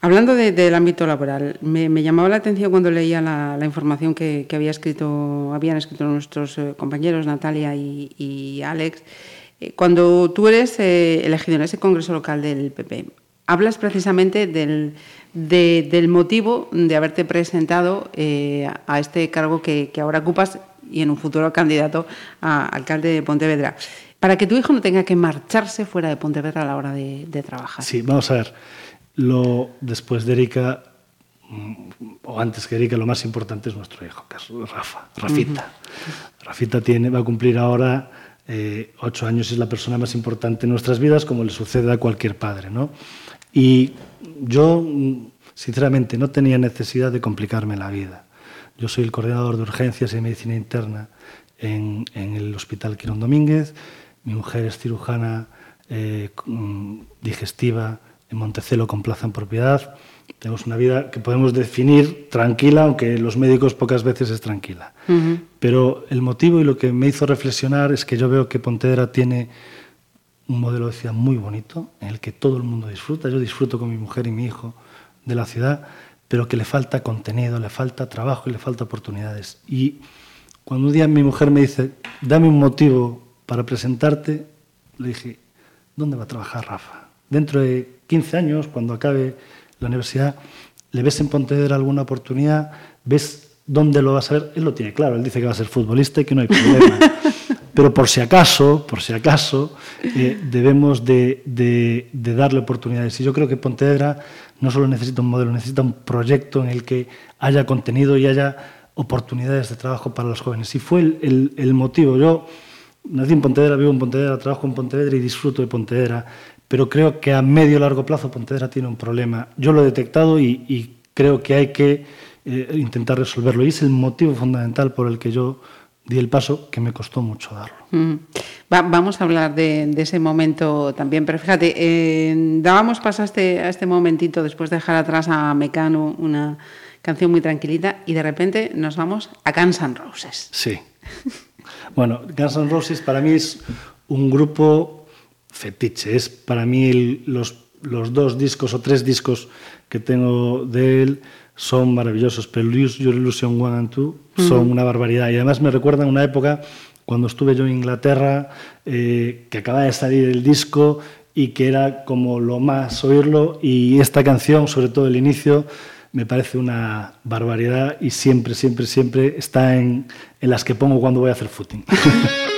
Speaker 2: Hablando de- del ámbito laboral, me, me llamaba la atención cuando leía la, la información que, que había escrito, habían escrito nuestros eh, compañeros Natalia y, y Alex. Cuando tú eres eh, elegido en ese congreso local del PP, hablas precisamente del, de- del motivo de haberte presentado eh, a este cargo que, que ahora ocupas y en un futuro candidato a alcalde de Pontevedra. Para que tu hijo no tenga que marcharse fuera de Pontevedra a la hora de, de trabajar.
Speaker 5: Sí, vamos a ver. Lo, después de Erika, mm, o antes que Erika, lo más importante es nuestro hijo, que es Rafa, Rafita. Rafita tiene, va a cumplir ahora eh, ocho años es la persona más importante en nuestras vidas, como le sucede a cualquier padre. ¿no? Y yo, sinceramente, no tenía necesidad de complicarme la vida. Yo soy el coordinador de urgencias y medicina interna en, el Hospital Quirón Domínguez. Mi mujer es cirujana eh, digestiva en Montecelo con plaza en propiedad. Tenemos una vida que podemos definir tranquila, aunque los médicos pocas veces es tranquila. Pero el motivo y lo que me hizo reflexionar es que yo veo que Pontevedra tiene un modelo de ciudad muy bonito, en el que todo el mundo disfruta. Yo disfruto con mi mujer y mi hijo de la ciudad, pero que le falta contenido, le falta trabajo y le falta oportunidades. Y cuando un día mi mujer me dice, dame un motivo para presentarte, le dije, ¿dónde va a trabajar Rafa? Dentro de 15 años, cuando acabe la universidad, ¿le ves en Pontevedra alguna oportunidad? ¿Ves dónde lo vas a ver? Él lo tiene claro, él dice que va a ser futbolista y que no hay problema. Pero por si acaso, por si acaso, eh, debemos de, de- de darle oportunidades. Y yo creo que Pontevedra no solo necesita un modelo, necesita un proyecto en el que haya contenido y haya oportunidades de trabajo para los jóvenes. Y fue el, el- el motivo. Yo nací en Pontevedra, vivo en Pontevedra, trabajo en Pontevedra y disfruto de Pontevedra. Pero creo que a medio largo plazo Pontevedra tiene un problema. Yo lo he detectado y, y creo que hay que eh, intentar resolverlo. Y es el motivo fundamental por el que yo di el paso, que me costó mucho darlo.
Speaker 2: Mm. Va- vamos a hablar de, de ese momento también, pero fíjate, eh, dábamos paso a este, a este momentito después de dejar atrás a Mecano, una canción muy tranquilita, y de repente nos vamos a Guns N' Roses.
Speaker 5: Sí. Bueno, Guns N' Roses para mí es un grupo fetiche. Es para mí el- los, los dos discos o tres discos que tengo de él son maravillosos. Pero Lose Your Illusion 1 and 2 son una barbaridad. Y además me recuerdan una época cuando estuve yo en Inglaterra, eh, que acababa de salir el disco y que era como lo más oírlo. Y esta canción, sobre todo el inicio, me parece una barbaridad y siempre, siempre, siempre está en, en las que pongo cuando voy a hacer footing.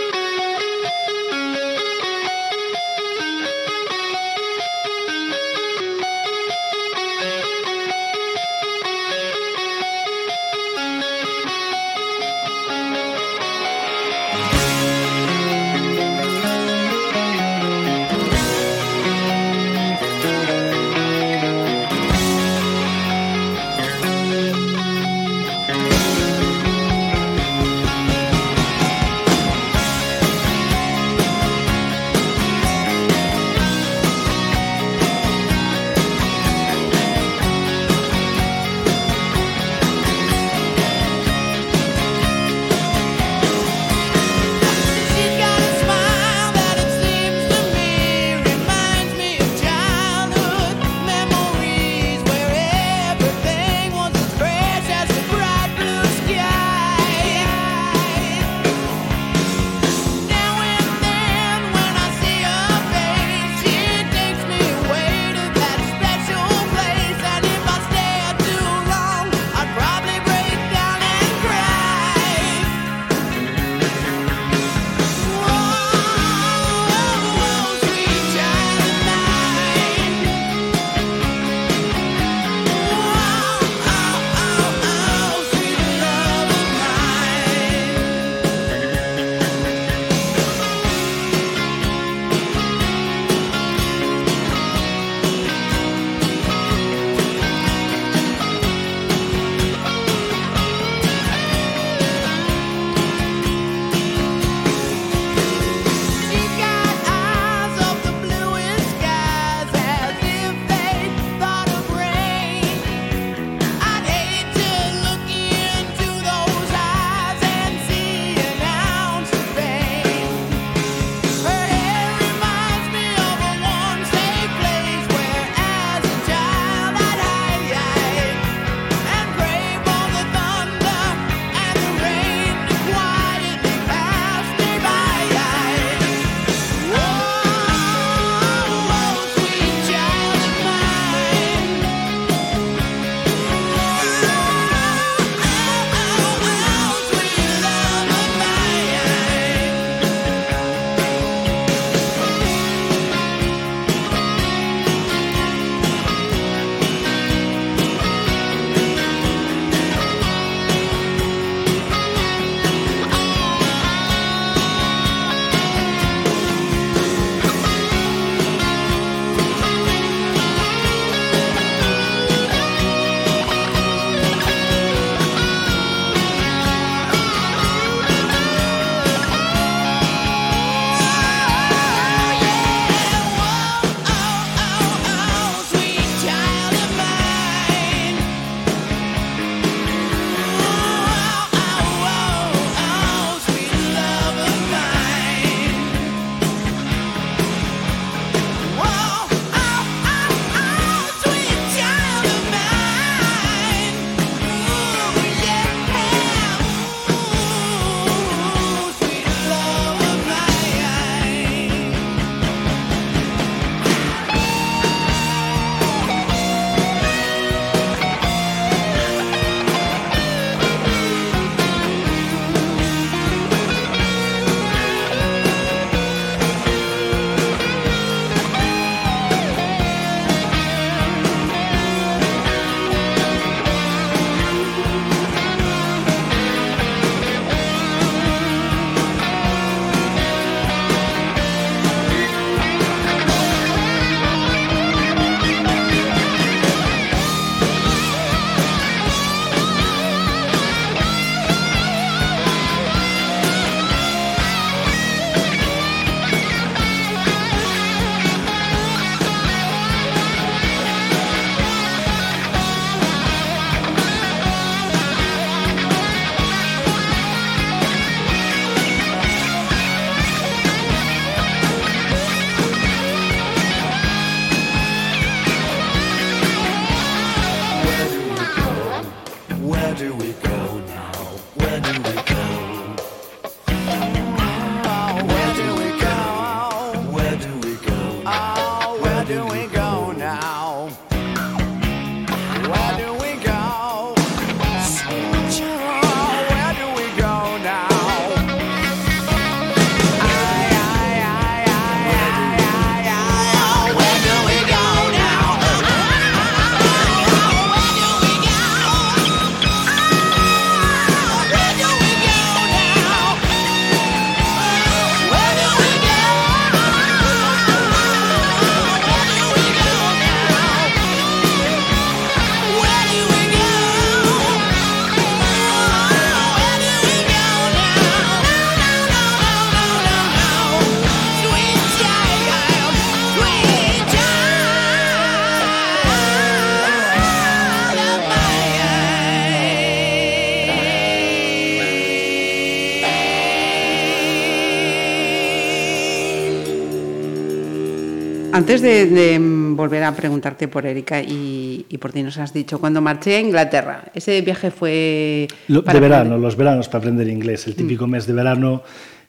Speaker 2: Antes de, de, volver a preguntarte por Erika y, y, por ti, nos has dicho, cuando marché a Inglaterra, ese viaje fue...
Speaker 5: Lo, de verano, aprender... los veranos para aprender inglés, el típico mm. mes de verano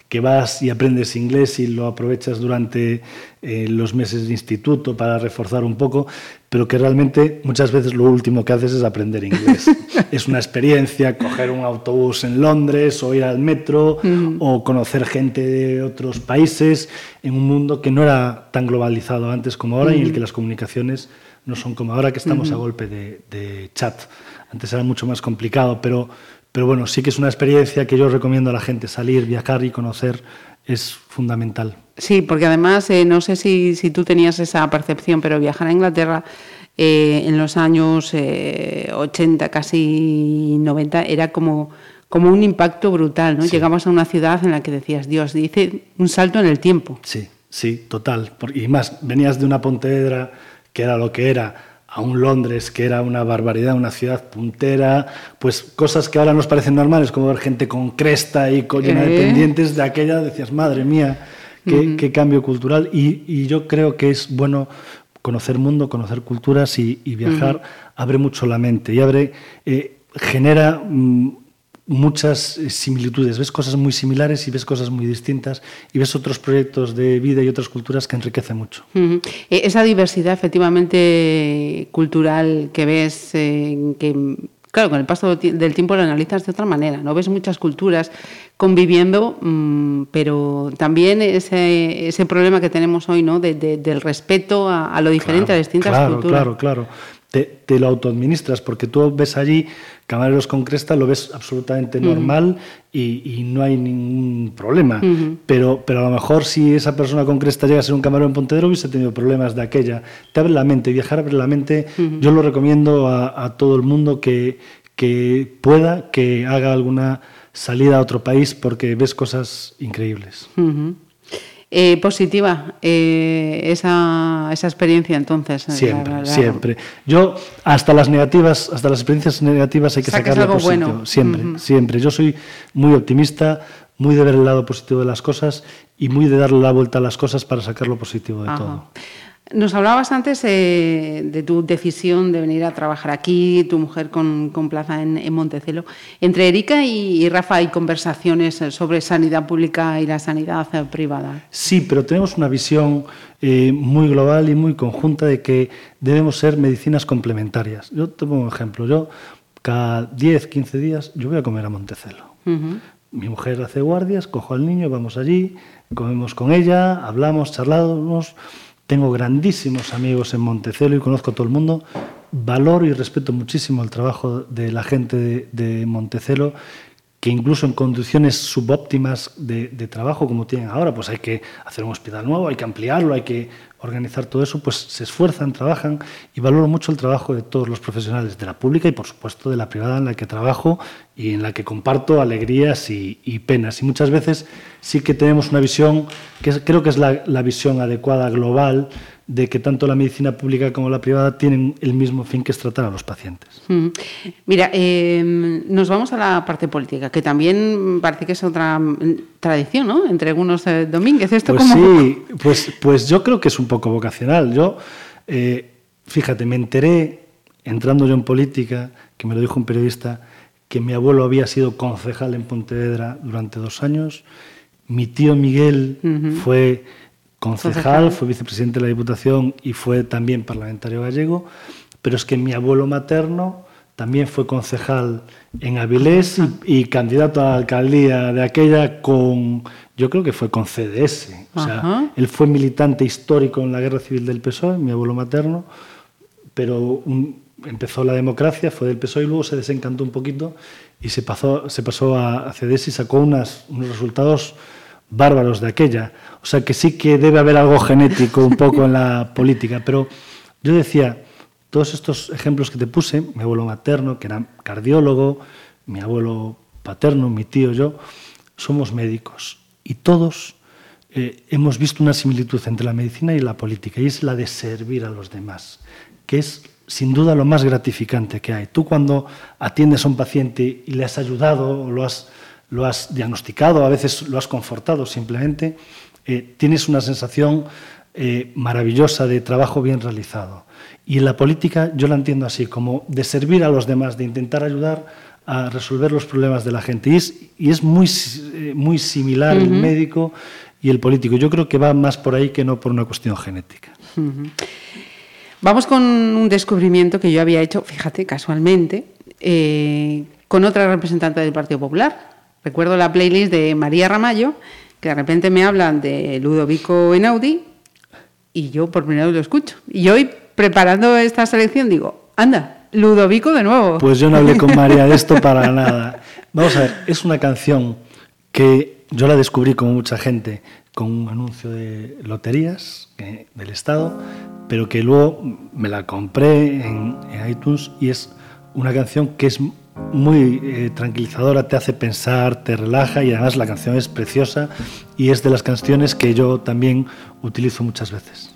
Speaker 5: que vas y aprendes inglés y lo aprovechas durante eh, los meses de instituto para reforzar un poco, pero que realmente muchas veces lo último que haces es aprender inglés. es una experiencia, coger un autobús en Londres o ir al metro mm. o conocer gente de otros países en un mundo que no era tan globalizado antes como ahora mm. y en el que las comunicaciones no son como ahora que estamos mm. a golpe de, de chat. Antes era mucho más complicado, pero pero bueno, sí que es una experiencia que yo recomiendo a la gente, salir, viajar y conocer es fundamental.
Speaker 2: Sí, porque además, eh, no sé si, si, tú tenías esa percepción, pero viajar a Inglaterra eh, en los años eh, 80, casi 90, era como, como un impacto brutal, ¿no? Sí. Llegabas a una ciudad en la que decías, Dios, dice un salto en el tiempo.
Speaker 5: Sí, sí, total. Y más, venías de una Pontevedra que era lo que era, a un Londres que era una barbaridad, una ciudad puntera, pues cosas que ahora nos parecen normales, como ver gente con cresta y con llena de pendientes, de aquella decías, madre mía, qué, uh -huh. qué cambio cultural. Y, y, yo creo que es bueno conocer mundo, conocer culturas y, y viajar, uh -huh. abre mucho la mente y abre, eh, genera... Mm, muchas eh, similitudes, ves cosas muy similares y ves cosas muy distintas y ves otros proyectos de vida y otras culturas que enriquecen mucho.
Speaker 2: Uh -huh. Esa diversidad efectivamente cultural que ves, eh, que claro, con el paso del tiempo lo analizas de otra manera, ¿no? Ves muchas culturas conviviendo, mmm, pero también ese, ese problema que tenemos hoy, ¿no? De, de, del respeto a, a, lo diferente,
Speaker 5: claro,
Speaker 2: a distintas
Speaker 5: claro,
Speaker 2: culturas.
Speaker 5: Claro, claro, te, te, lo autoadministras, porque tú ves allí camareros con cresta, lo ves absolutamente normal uh -huh. y, y, no hay ningún problema. Uh -huh. pero, pero a lo mejor si esa persona con cresta llega a ser un camarero en Pontedero, hubiese tenido problemas de aquella. Te abre la mente, viajar abre la mente. Uh -huh. Yo lo recomiendo a, a todo el mundo que, que pueda, que haga alguna salida a otro país, porque ves cosas increíbles.
Speaker 2: Eh, positiva eh, esa, esa, experiencia entonces.
Speaker 5: Siempre, la, la, siempre. Yo hasta las negativas, hasta las experiencias negativas hay que sacarle algo positivo. Bueno. Siempre, uh -huh. siempre. Yo soy muy optimista, muy de ver el lado positivo de las cosas y muy de darle la vuelta a las cosas para sacar lo positivo de Ajá. todo.
Speaker 2: Nos hablabas antes eh, de tu decisión de venir a trabajar aquí, tu mujer con, con plaza en, en, Montecelo. Entre Erika y, y, Rafa hay conversaciones sobre sanidad pública y la sanidad privada.
Speaker 5: Sí, pero tenemos una visión eh, muy global y muy conjunta de que debemos ser medicinas complementarias. Yo te pongo un ejemplo. Yo cada 10, 15 días yo voy a comer a Montecelo. Uh -huh. Mi mujer hace guardias, cojo al niño, vamos allí, comemos con ella, hablamos, charlamos tengo grandísimos amigos en Montecelo y conozco a todo el mundo. Valoro y respeto muchísimo el trabajo de la gente de, de Montecelo, que incluso en condiciones subóptimas de, trabajo como tienen ahora, pues hay que hacer un hospital nuevo, hay que ampliarlo, hay que organizar todo eso, pues se esfuerzan, trabajan y valoro mucho el trabajo de todos los profesionales de la pública y por supuesto de la privada en la que trabajo y en la que comparto alegrías y, penas. Y muchas veces sí que tenemos una visión, que creo que es la visión adecuada global, de que tanto la medicina pública como la privada tienen el mismo fin que es tratar a los pacientes.
Speaker 2: Mm. Mira, eh, nos vamos a la parte política, que también parece que es otra tradición, ¿no? Entre algunos eh, Domínguez. ¿Esto
Speaker 5: pues
Speaker 2: como...
Speaker 5: sí, pues, pues yo creo que es un poco vocacional. Yo, eh, fíjate, me enteré, entrando yo en política, que me lo dijo un periodista, que mi abuelo había sido concejal en Pontevedra durante dos años, mi tío Miguel uh -huh. fue concejal, fue vicepresidente de la Diputación y fue también parlamentario gallego, pero es que mi abuelo materno también fue concejal en Avilés y, y candidato a la alcaldía de aquella con, yo creo que fue con CDS. O sea, Ajá. él fue militante histórico en la guerra civil del PSOE, mi abuelo materno, pero un, empezó la democracia, fue del PSOE y luego se desencantó un poquito y se pasó, se pasó a, a CDS y sacó unas, unos resultados bárbaros de aquella. O sea que sí que debe haber algo genético un poco en la política. Pero yo decía, todos estos ejemplos que te puse, mi abuelo materno, que era cardiólogo, mi abuelo paterno, mi tío, yo, somos médicos. Y todos eh, hemos visto una similitud entre la medicina y la política, y es la de servir a los demás, que es sin duda lo más gratificante que hay. Tú cuando atiendes a un paciente y le has ayudado o lo has lo has diagnosticado, a veces lo has confortado simplemente, eh, tienes una sensación eh, maravillosa de trabajo bien realizado. Y en la política yo la entiendo así, como de servir a los demás, de intentar ayudar a resolver los problemas de la gente. Y es, y es muy, eh, muy similar el médico y el político. Yo creo que va más por ahí que no por una cuestión genética.
Speaker 2: Vamos con un descubrimiento que yo había hecho, fíjate, casualmente, eh, con otra representante del Partido Popular. Recuerdo la playlist de María Ramallo, que de repente me hablan de Ludovico Einaudi y yo por primera vez lo escucho. Y hoy, preparando esta selección, digo, anda, Ludovico de nuevo.
Speaker 5: Pues yo no hablé con María de esto para nada. Vamos a ver, es una canción que yo la descubrí como mucha gente con un anuncio de loterías eh, del Estado, pero que luego me la compré en, en iTunes y es una canción que es muy eh, tranquilizadora, te hace pensar, te relaja y además la canción es preciosa y es de las canciones que yo también utilizo muchas veces.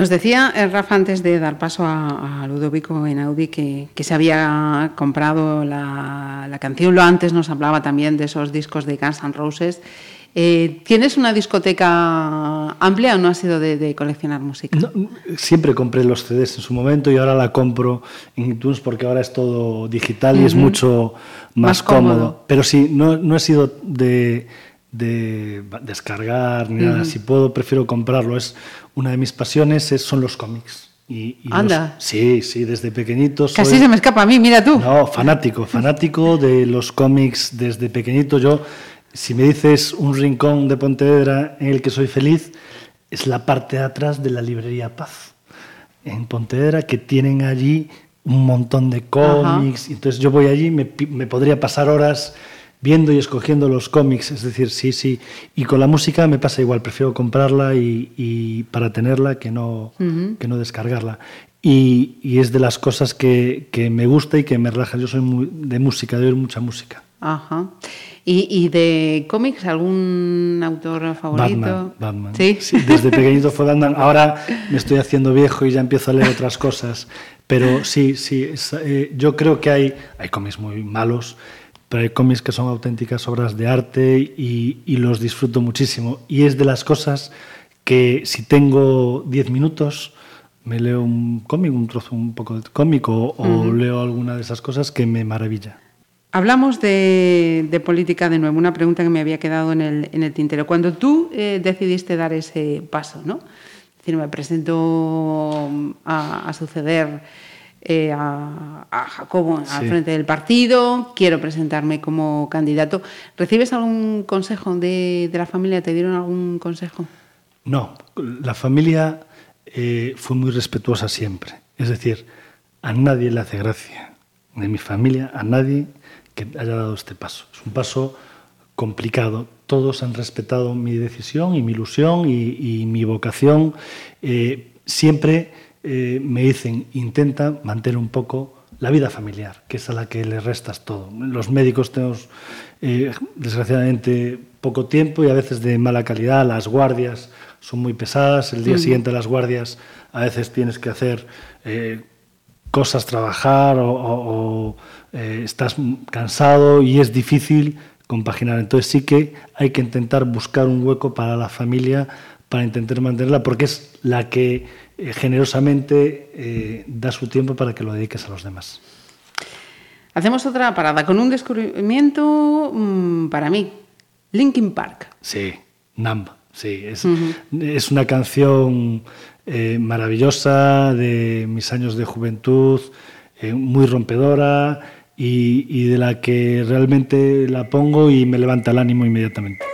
Speaker 2: Nos decía eh, Rafa antes de dar paso a, a Ludovico Einaudi que, que se había comprado la, la canción. Lo antes nos hablaba también de esos discos de Guns N' Roses. Eh, ¿Tienes una discoteca amplia o no has sido de, de coleccionar música?
Speaker 5: No, siempre compré los CDs en su momento y ahora la compro en iTunes porque ahora es todo digital y es mucho más,
Speaker 2: Más cómodo.
Speaker 5: cómodo. Pero sí, no, no he sido de, de descargar ni nada. Si puedo, prefiero comprarlo. Es una de mis pasiones es, son los cómics. Y, y los-
Speaker 2: Anda.
Speaker 5: sí, sí, desde pequeñito. soy-
Speaker 2: Casi se me escapa a mí, mira tú.
Speaker 5: no, fanático, fanático de los cómics desde pequeñito. Yo, si me dices un rincón de Pontevedra en el que soy feliz, es la parte de atrás de la librería Paz, en Pontevedra, que tienen allí un montón de cómics. Entonces yo voy allí, me, me podría pasar horas viendo y escogiendo los cómics, es decir, sí, sí. Y con la música me pasa igual, prefiero comprarla y, y para tenerla que no, que no descargarla. Y, y es de las cosas que, que me gusta y que me relaja. Yo soy muy de música, de oír mucha música.
Speaker 2: Ajá. ¿Y, y de cómics algún autor favorito?
Speaker 5: Batman, Batman.
Speaker 2: Sí.
Speaker 5: desde pequeñito fue Batman. Ahora me estoy haciendo viejo y ya empiezo a leer otras cosas. Pero sí, sí, es, eh, yo creo que hay, hay cómics muy malos, pero hay cómics que son auténticas obras de arte y, y los disfruto muchísimo. Y es de las cosas que si tengo 10 minutos me leo un cómic, un trozo, un poco de cómic o, leo alguna de esas cosas que me maravilla.
Speaker 2: Hablamos de, de política de nuevo, una pregunta que me había quedado en el, en el tintero. Cuando tú eh, decidiste dar ese paso, ¿no? Es decir, me presento mm, a, a suceder eh, a, a Jacobo al frente del partido, quiero presentarme como candidato. ¿Recibes algún consejo de, de la familia? ¿Te dieron algún consejo?
Speaker 5: No, la familia eh, fue muy respetuosa siempre. Es decir, a nadie le hace gracia, de mi familia, a nadie que haya dado este paso. Es un paso complicado. Todos han respetado mi decisión y mi ilusión y, y mi vocación. Eh, siempre eh, me dicen, intenta mantener un poco la vida familiar, que es a la que le restas todo. Los médicos tenemos, eh, desgraciadamente, poco tiempo y a veces de mala calidad. Las guardias son muy pesadas. El día siguiente a las guardias a veces tienes que hacer eh, cosas, trabajar o, o- o, estás cansado y es difícil compaginar. Entonces sí que hay que intentar buscar un hueco para la familia para intentar mantenerla porque es la que eh, generosamente eh, da su tiempo para que lo dediques a los demás.
Speaker 2: Hacemos otra parada con un descubrimiento mm, para mí, Linkin Park.
Speaker 5: Sí, Numb, sí. Es, una canción eh, maravillosa de mis años de juventud, muy rompedora y, y de la que realmente la pongo y me levanta el ánimo inmediatamente.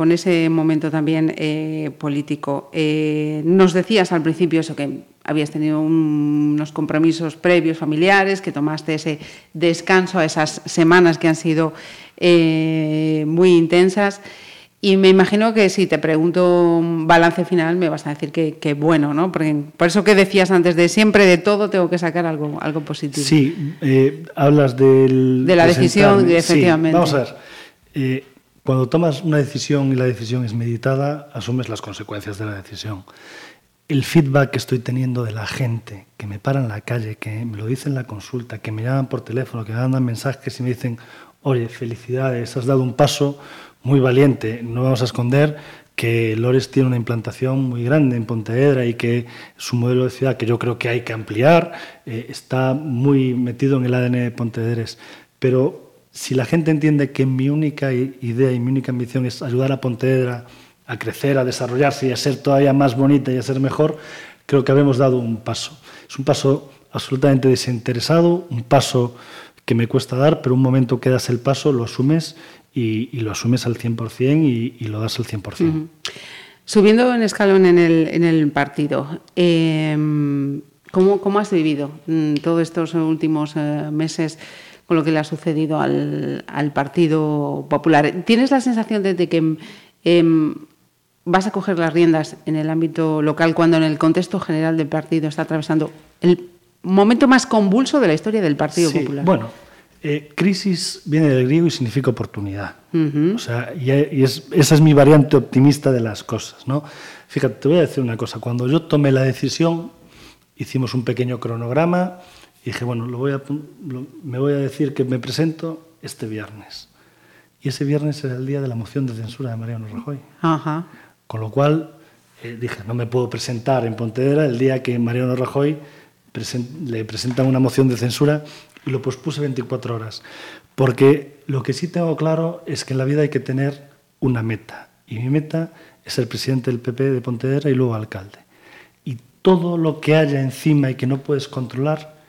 Speaker 2: Con ese momento también eh, político. Eh, nos decías al principio eso que habías tenido un- unos compromisos previos familiares, que tomaste ese descanso a esas semanas que han sido eh, muy intensas. Y me imagino que si te pregunto un balance final me vas a decir que, que bueno, ¿no? Porque por eso que decías antes de siempre de todo tengo que sacar algo, algo positivo.
Speaker 5: Sí, eh, hablas del,
Speaker 2: De la decisión, efectivamente.
Speaker 5: Sí, vamos a ver. Cuando tomas una decisión y la decisión es meditada, asumes las consecuencias de la decisión. El feedback que estoy teniendo de la gente que me para en la calle, que me lo dice en la consulta, que me llaman por teléfono, que me mandan mensajes y me dicen, oye, felicidades, has dado un paso muy valiente. No vamos a esconder que Lores tiene una implantación muy grande en Pontevedra y que su modelo de ciudad, que yo creo que hay que ampliar, eh, está muy metido en el ADN de Pontevedres. Pero si la gente entiende que mi única idea y mi única ambición es ayudar a Pontevedra a crecer, a desarrollarse y a ser todavía más bonita y a ser mejor, creo que habremos dado un paso. Es un paso absolutamente desinteresado, un paso que me cuesta dar, pero un momento que das el paso, lo asumes y, lo asumes al 100% y, y lo das al 100%.
Speaker 2: Subiendo en escalón en el, partido, ¿cómo, cómo has vivido mm, todos estos últimos eh, meses con lo que le ha sucedido al, al Partido Popular? ¿Tienes la sensación de, de que em, vas a coger las riendas en el ámbito local cuando en el contexto general del partido está atravesando el momento más convulso de la historia del Partido
Speaker 5: Sí,
Speaker 2: Popular?
Speaker 5: Bueno, eh, crisis viene del griego y significa oportunidad. O sea, y, y es- esa es mi variante optimista de las cosas, ¿no? Fíjate, te voy a decir una cosa. Cuando yo tomé la decisión, hicimos un pequeño cronograma y dije, bueno, lo voy a, lo- me voy a decir que me presento este viernes. Y ese viernes era el día de la moción de censura de Mariano Rajoy.
Speaker 2: Ajá.
Speaker 5: Con lo cual eh, dije, no me puedo presentar en Pontevedra el día que Mariano Rajoy presen- le presentan una moción de censura y lo pospuse 24 horas. Porque lo que sí tengo claro es que en la vida hay que tener una meta. Y mi meta es ser presidente del PP de Pontevedra y luego alcalde. Y todo lo que haya encima y que no puedes controlar,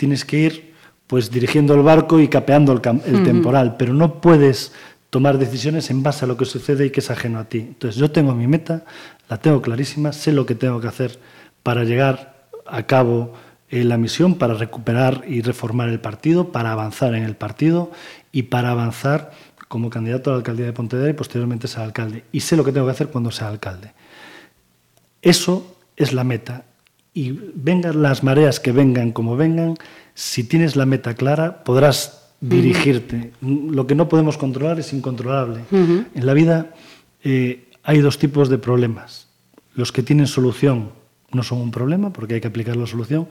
Speaker 5: tienes que ir pues dirigiendo el barco y capeando el, temporal, pero no puedes tomar decisiones en base a lo que sucede y que es ajeno a ti. Entonces yo tengo mi meta, la tengo clarísima, sé lo que tengo que hacer para llegar a cabo eh, la misión, para recuperar y reformar el partido, para avanzar en el partido y para avanzar como candidato a la alcaldía de Pontevedra y posteriormente ser alcalde. Y sé lo que tengo que hacer cuando sea alcalde. Eso es la meta. Y vengan las mareas que vengan como vengan, si tienes la meta clara, podrás dirigirte. Lo que no podemos controlar es incontrolable. En la vida eh, hay dos tipos de problemas. Los que tienen solución no son un problema porque hay que aplicar la solución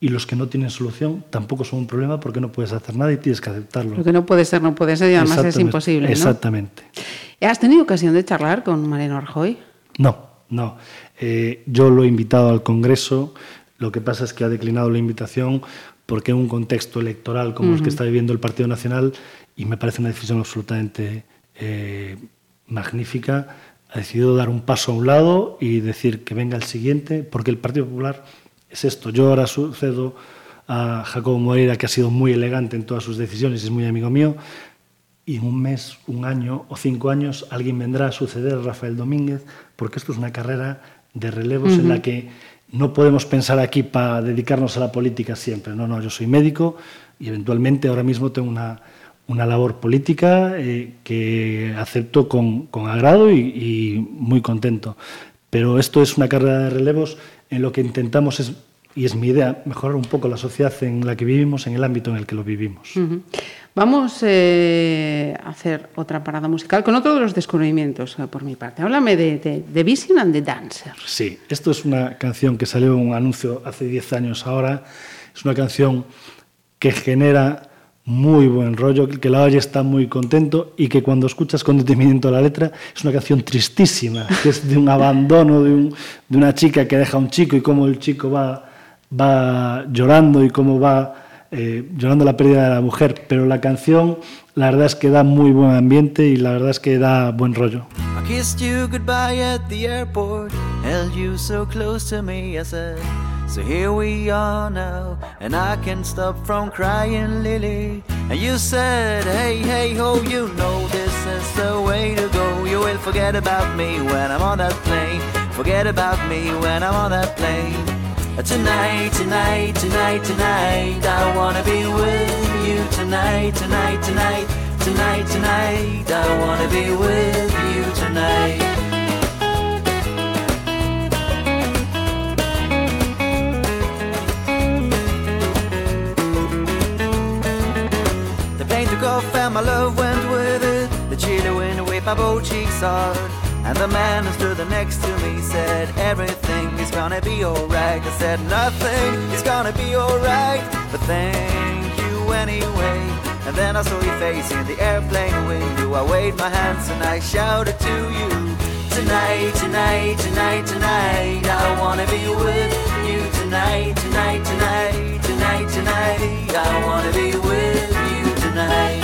Speaker 5: y los que no tienen solución tampoco son un problema porque no puedes hacer nada y tienes que aceptarlo.
Speaker 2: Lo que no puede ser, no puede ser y además es imposible. ¿no?
Speaker 5: Exactamente.
Speaker 2: ¿Has tenido ocasión de charlar con Mariano Rajoy?
Speaker 5: No, no. Eh, yo lo he invitado al Congreso. Lo que pasa es que ha declinado la invitación porque en un contexto electoral como el que está viviendo el Partido Nacional, y me parece una decisión absolutamente eh, magnífica, ha decidido dar un paso a un lado y decir que venga el siguiente, porque el Partido Popular es esto. Yo ahora sucedo a Jacobo Moreira, que ha sido muy elegante en todas sus decisiones, es muy amigo mío, y en un mes, un año o cinco años alguien vendrá a suceder a Rafael Domínguez, porque esto es una carrera de relevos en la que no podemos pensar aquí para dedicarnos a la política siempre. No, no, yo soy médico y eventualmente ahora mismo tengo una, una labor política eh, que acepto con, con agrado y, y muy contento. Pero esto es una carrera de relevos en lo que intentamos es, y es mi idea, mejorar un poco la sociedad en la que vivimos, en el ámbito en el que lo vivimos.
Speaker 2: Ujú. Vamos eh, a hacer otra parada musical con otro de los descubrimientos eh, por mi parte. Háblame de, de, de Vision and the Dancer.
Speaker 5: Sí, esto es una canción que salió en un anuncio hace 10 años ahora. Es una canción que genera muy buen rollo, que la oye está muy contento y que cuando escuchas con detenimiento la letra es una canción tristísima, que es de un abandono de, un- de una chica que deja a un chico y cómo el chico va, va llorando y cómo va eh, llorando la pérdida de la mujer. Pero la canción, la verdad es que da muy buen ambiente y la verdad es que da buen rollo.
Speaker 6: I kissed you goodbye at the airport, held you so close to me. I said, So here we are now, and I can't stop from crying, Lily.
Speaker 8: And you said, hey, hey, ho, you know this is the way to go. You will forget about me when I'm on that plane. Forget about me when I'm on that plane. Tonight, tonight, tonight, tonight, I wanna be with you tonight, tonight, tonight, tonight, tonight, I wanna be with you tonight. The plane took off and my love went with it. The chilly wind waved my both cheeks hard. And the man who stood next to me said, Everything is gonna be alright. I said, Nothing is gonna be alright. But thank you anyway. And then I saw your face in the airplane window. I waved my hands and I shouted to you. Tonight, tonight, tonight, tonight, I wanna be with you tonight, tonight, tonight, tonight, tonight, I wanna be with you tonight.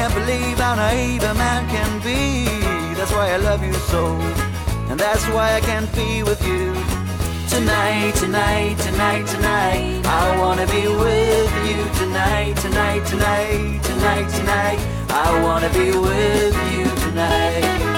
Speaker 8: can't believe how naive a man can be. That's why I love you so, and that's why I can't be with you. Tonight, tonight, tonight, tonight, I wanna be with you tonight, tonight, tonight, tonight, tonight. I wanna be with you tonight.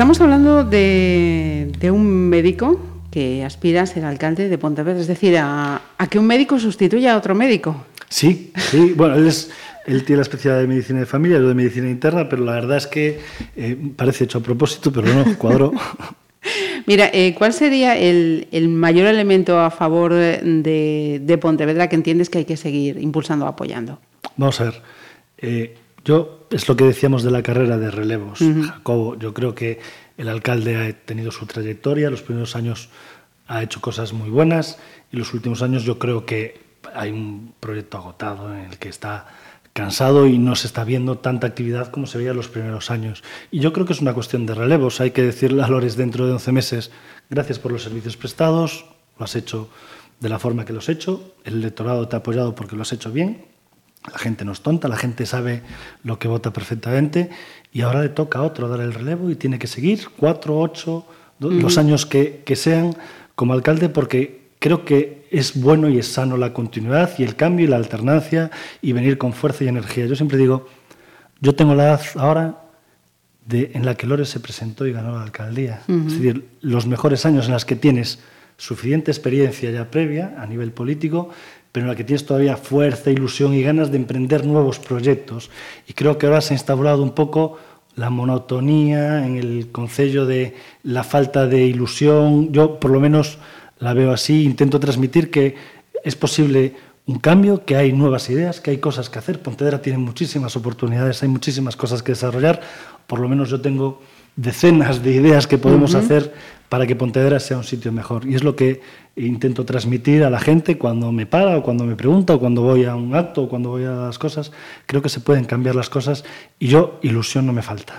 Speaker 2: Estamos hablando de, de un médico que aspira a ser alcalde de Pontevedra, es decir, a, a que un médico sustituya a otro médico.
Speaker 5: Sí, sí. Bueno, él, es, él tiene la especialidad de medicina de familia, yo de medicina interna, pero la verdad es que eh, parece hecho a propósito, pero no, cuadro.
Speaker 2: Mira, eh, ¿cuál sería el, el mayor elemento a favor de, de Pontevedra que entiendes que hay que seguir impulsando o apoyando?
Speaker 5: Vamos a ver. eh, yo, es lo que decíamos de la carrera de relevos, Jacobo. Yo creo que el alcalde ha tenido su trayectoria, los primeros años ha hecho cosas muy buenas y los últimos años yo creo que hay un proyecto agotado en el que está cansado y no se está viendo tanta actividad como se veía en los primeros años. Y yo creo que es una cuestión de relevos. Hay que decirle a Lores dentro de 11 meses, gracias por los servicios prestados, lo has hecho de la forma que lo has hecho, el electorado te ha apoyado porque lo has hecho bien, la gente no es tonta, la gente sabe lo que vota perfectamente y ahora le toca a otro dar el relevo y tiene que seguir cuatro, ocho, los años que, que sean como alcalde porque creo que es bueno y es sano la continuidad y el cambio y la alternancia y venir con fuerza y energía. Yo siempre digo, yo tengo la edad ahora de, en la que Lores se presentó y ganó la alcaldía. Es decir, los mejores años en los que tienes suficiente experiencia ya previa a nivel político, pero en la que tienes todavía fuerza, ilusión y ganas de emprender nuevos proyectos. Y creo que ahora se ha instaurado un poco la monotonía en el concello de la falta de ilusión. Yo, por lo menos, la veo así. Intento transmitir que es posible un cambio, que hay nuevas ideas, que hay cosas que hacer. Pontevedra tiene muchísimas oportunidades, hay muchísimas cosas que desarrollar. Por lo menos yo tengo decenas de ideas que podemos hacer para que Pontevedra sea un sitio mejor. Y es lo que intento transmitir a la gente cuando me para o cuando me pregunta o cuando voy a un acto o cuando voy a las cosas. Creo que se pueden cambiar las cosas y yo ilusión no me falta.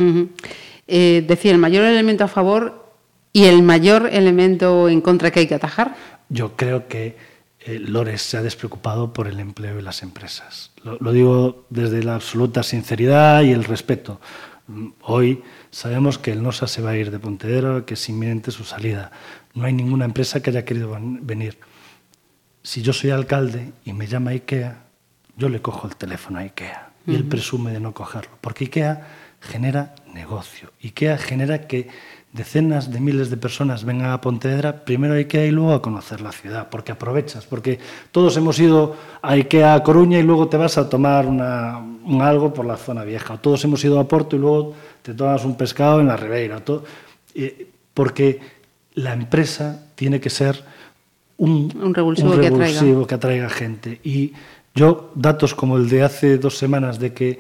Speaker 2: Eh, decía, el mayor elemento a favor y el mayor elemento en contra que hay que atajar.
Speaker 5: Yo creo que eh, Lores se ha despreocupado por el empleo y las empresas. Lo, lo digo desde la absoluta sinceridad y el respeto. Mm, Hoy sabemos que el NOSA se va a ir de Pontevedra, que es inminente su salida. No hay ninguna empresa que haya querido ven- venir. Si yo soy alcalde y me llama IKEA, yo le cojo el teléfono a IKEA y él presume de no cogerlo, porque IKEA genera negocio. IKEA genera que decenas de miles de personas vengan a Pontevedra, primero a IKEA y luego a conocer la ciudad, porque aprovechas, porque todos hemos ido a IKEA a Coruña y luego te vas a tomar una- un algo por la zona vieja, o todos hemos ido a Porto y luego te tomas un pescado en la Ribeira, todo- eh, porque la empresa tiene que ser un,
Speaker 2: Un revulsivo que atraiga.
Speaker 5: revulsivo que atraiga gente. Y yo, datos como el de hace dos semanas de que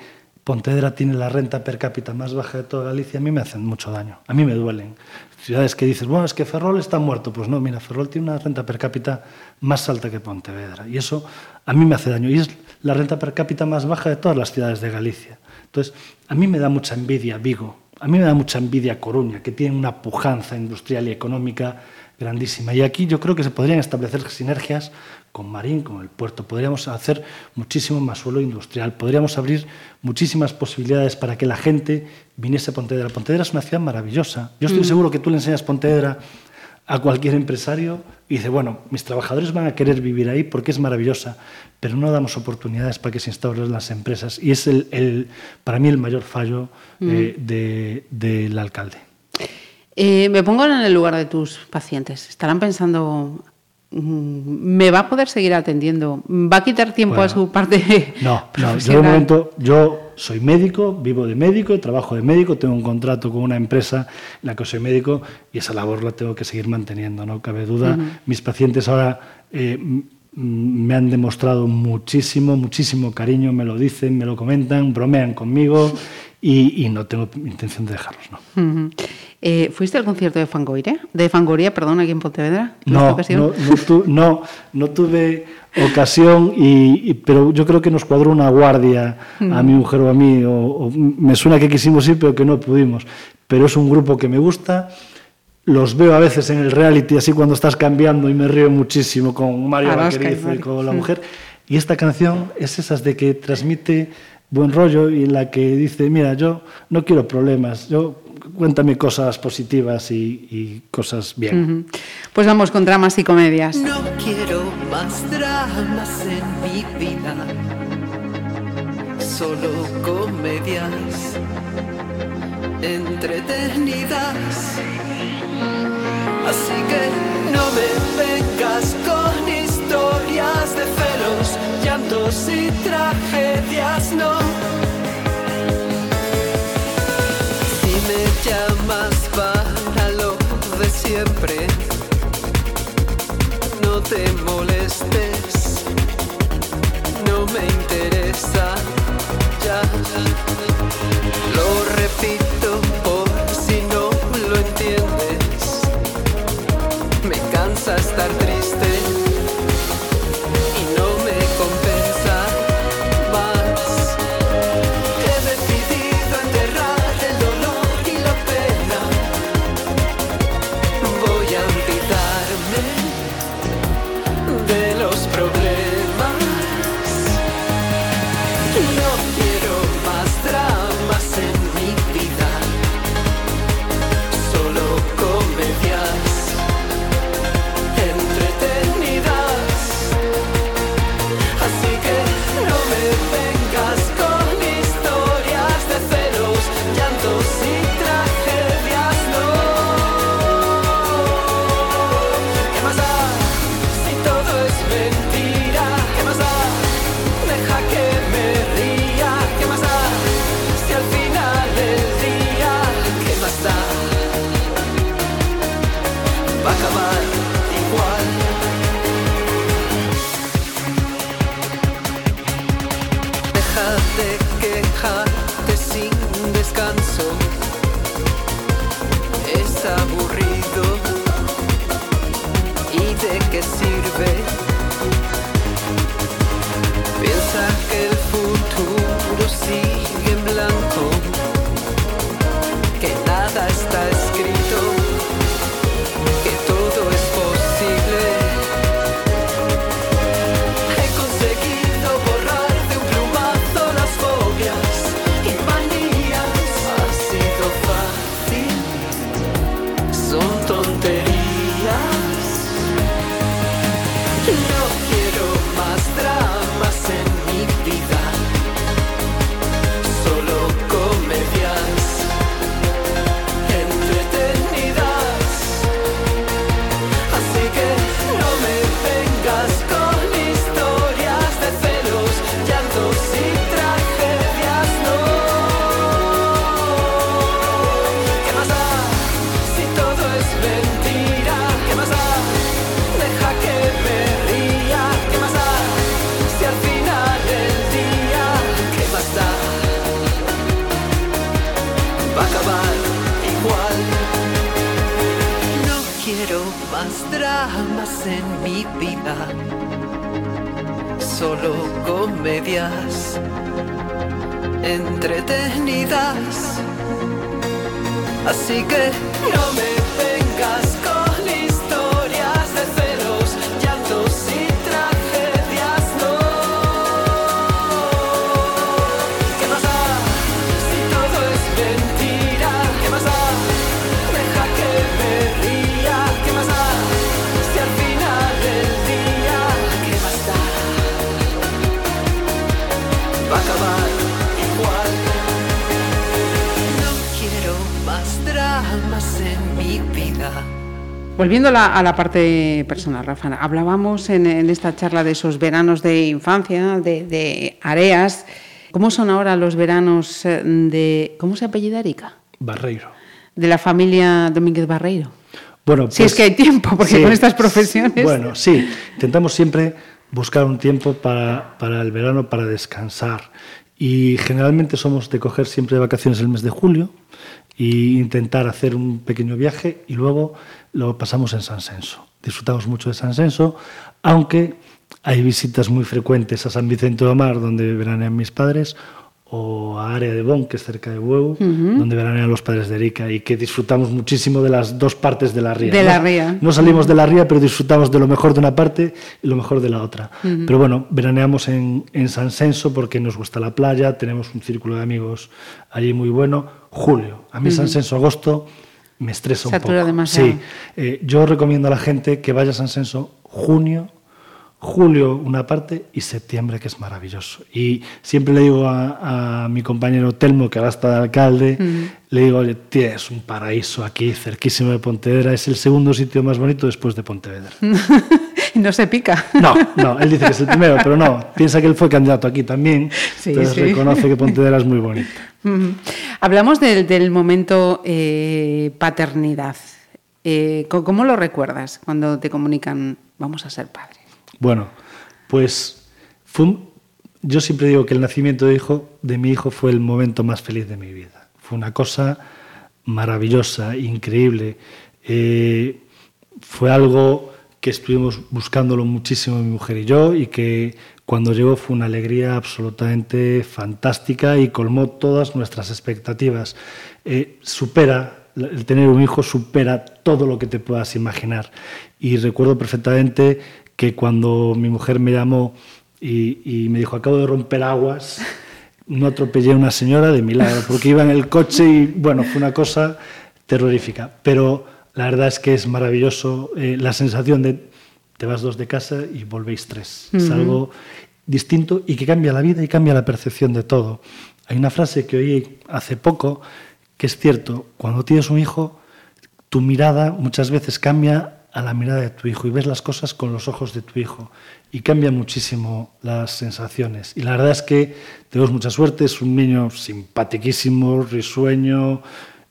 Speaker 5: Pontevedra tiene la renta per cápita más baja de toda Galicia, a mí me hacen mucho daño, a mí me duelen. Ciudades que dices, bueno, es que Ferrol está muerto. Pues no, mira, Ferrol tiene una renta per cápita más alta que Pontevedra. Y eso a mí me hace daño. Y es la renta per cápita más baja de todas las ciudades de Galicia. Entonces, a mí me da mucha envidia Vigo, a mí me da mucha envidia Coruña, que tiene una pujanza industrial y económica grandísima. Y aquí yo creo que se podrían establecer sinergias con Marín, con el puerto. Podríamos hacer muchísimo más suelo industrial. Podríamos abrir muchísimas posibilidades para que la gente viniese a Pontevedra. Pontevedra es una ciudad maravillosa. Yo estoy seguro que tú le enseñas Pontevedra a cualquier empresario y dice, bueno, mis trabajadores van a querer vivir ahí porque es maravillosa, pero no damos oportunidades para que se instauren las empresas. Y es el, el- para mí el mayor fallo eh, de- del alcalde.
Speaker 2: Eh, me pongo en el lugar de tus pacientes. Estarán pensando, mm, ¿me va a poder seguir atendiendo? ¿Va a quitar tiempo a su parte
Speaker 5: No, no, yo de momento, yo soy médico, vivo de médico, trabajo de médico, tengo un contrato con una empresa en la que soy médico y esa labor la tengo que seguir manteniendo, no cabe duda. Mis pacientes ahora eh, m- m- me han demostrado muchísimo, muchísimo cariño, me lo dicen, me lo comentan, bromean conmigo y, y no tengo intención de dejarlos, ¿no.
Speaker 2: Eh, ¿Fuiste al concierto de Fangoria? De Fangoria, perdón, aquí en Pontevedra.
Speaker 5: No, no, no, tu- no, no tuve ocasión, y, y- pero yo creo que nos cuadró una guardia a mi mujer o a mí, o, o me suena que quisimos ir, pero que no pudimos. Pero es un grupo que me gusta, los veo a veces en el reality, así cuando estás cambiando, y me río muchísimo con Mario Vaquerizo y con la
Speaker 2: Mm.
Speaker 5: mujer. Y esta canción es esas de que transmite buen rollo y la que dice, mira, yo no quiero problemas, yo cuéntame cosas positivas y, y cosas bien.
Speaker 2: Ujú. Pues vamos con dramas y comedias.
Speaker 9: No quiero más dramas en mi vida, solo comedias entretenidas. Así que no me vengas con historias de celos, llantos y tragedias, no. Me llamas para lo de siempre, no te molestes, no me interesa ya. Lo
Speaker 2: Volviendo a la, a la parte personal, Rafa, hablábamos en, en esta charla de esos veranos de infancia, de, de Areas. ¿Cómo son ahora los veranos eh, de... ¿Cómo se apellida Erika?
Speaker 5: Barreiro.
Speaker 2: De la familia Domínguez Barreiro.
Speaker 5: Bueno,
Speaker 2: Si es
Speaker 5: pues-
Speaker 2: que hay tiempo, porque
Speaker 5: sí.
Speaker 2: con estas profesiones...
Speaker 5: Bueno, sí, intentamos siempre buscar un tiempo para, para el verano, para descansar. Y generalmente somos de coger siempre vacaciones el mes de julio e intentar hacer un pequeño viaje y luego lo pasamos en San Senso. Disfrutamos mucho de San Senso, aunque hay visitas muy frecuentes a San Vicente do Mar, donde veranean mis padres, o a Área de Bon, que es cerca de Bueu, donde veranean los padres de Erika, y que disfrutamos muchísimo de las dos partes de la ría.
Speaker 2: De
Speaker 5: ¿no?
Speaker 2: la ría.
Speaker 5: No salimos de la ría, pero disfrutamos de lo mejor de una parte y lo mejor de la otra. Pero bueno, veraneamos en, en San Senso porque nos gusta la playa, tenemos un círculo de amigos allí muy bueno. Julio, a mí San Senso, agosto, me estresa un poco.
Speaker 2: demasiado.
Speaker 5: Sí, eh, yo recomiendo a la gente que vaya a San Senso junio, julio una parte y septiembre, que es maravilloso. Y siempre le digo a, a mi compañero Telmo, que ahora está de alcalde, le digo, oye, tienes un paraíso aquí, cerquísimo de Pontevedra, es el segundo sitio más bonito después de Pontevedra.
Speaker 2: no se pica.
Speaker 5: No, no, él dice que es el primero, pero no, piensa que él fue candidato aquí también,
Speaker 2: Sí,
Speaker 5: entonces
Speaker 2: sí.
Speaker 5: reconoce que Pontevedra es muy bonito.
Speaker 2: Ujú. Hablamos del, del momento eh, paternidad. Eh, ¿Cómo lo recuerdas cuando te comunican vamos a ser padres?
Speaker 5: Bueno, pues fue un- yo siempre digo que el nacimiento de, hijo, de mi hijo fue el momento más feliz de mi vida. Fue una cosa maravillosa, increíble. Eh, fue algo que estuvimos buscándolo muchísimo mi mujer y yo y que cuando llegó fue una alegría absolutamente fantástica y colmó todas nuestras expectativas. Eh, supera, el tener un hijo supera todo lo que te puedas imaginar. Y recuerdo perfectamente que cuando mi mujer me llamó y, y me dijo, acabo de romper aguas, no atropellé a una señora de milagro, porque iba en el coche y bueno, fue una cosa terrorífica. Pero la verdad es que es maravilloso eh, la sensación de te vas dos de casa y volvéis tres. Es algo distinto y que cambia la vida y cambia la percepción de todo. Hay una frase que oí hace poco que es cierto, cuando tienes un hijo, tu mirada muchas veces cambia a la mirada de tu hijo y ves las cosas con los ojos de tu hijo y cambia muchísimo las sensaciones. Y la verdad es que tenemos mucha suerte, es un niño simpatiquísimo, risueño,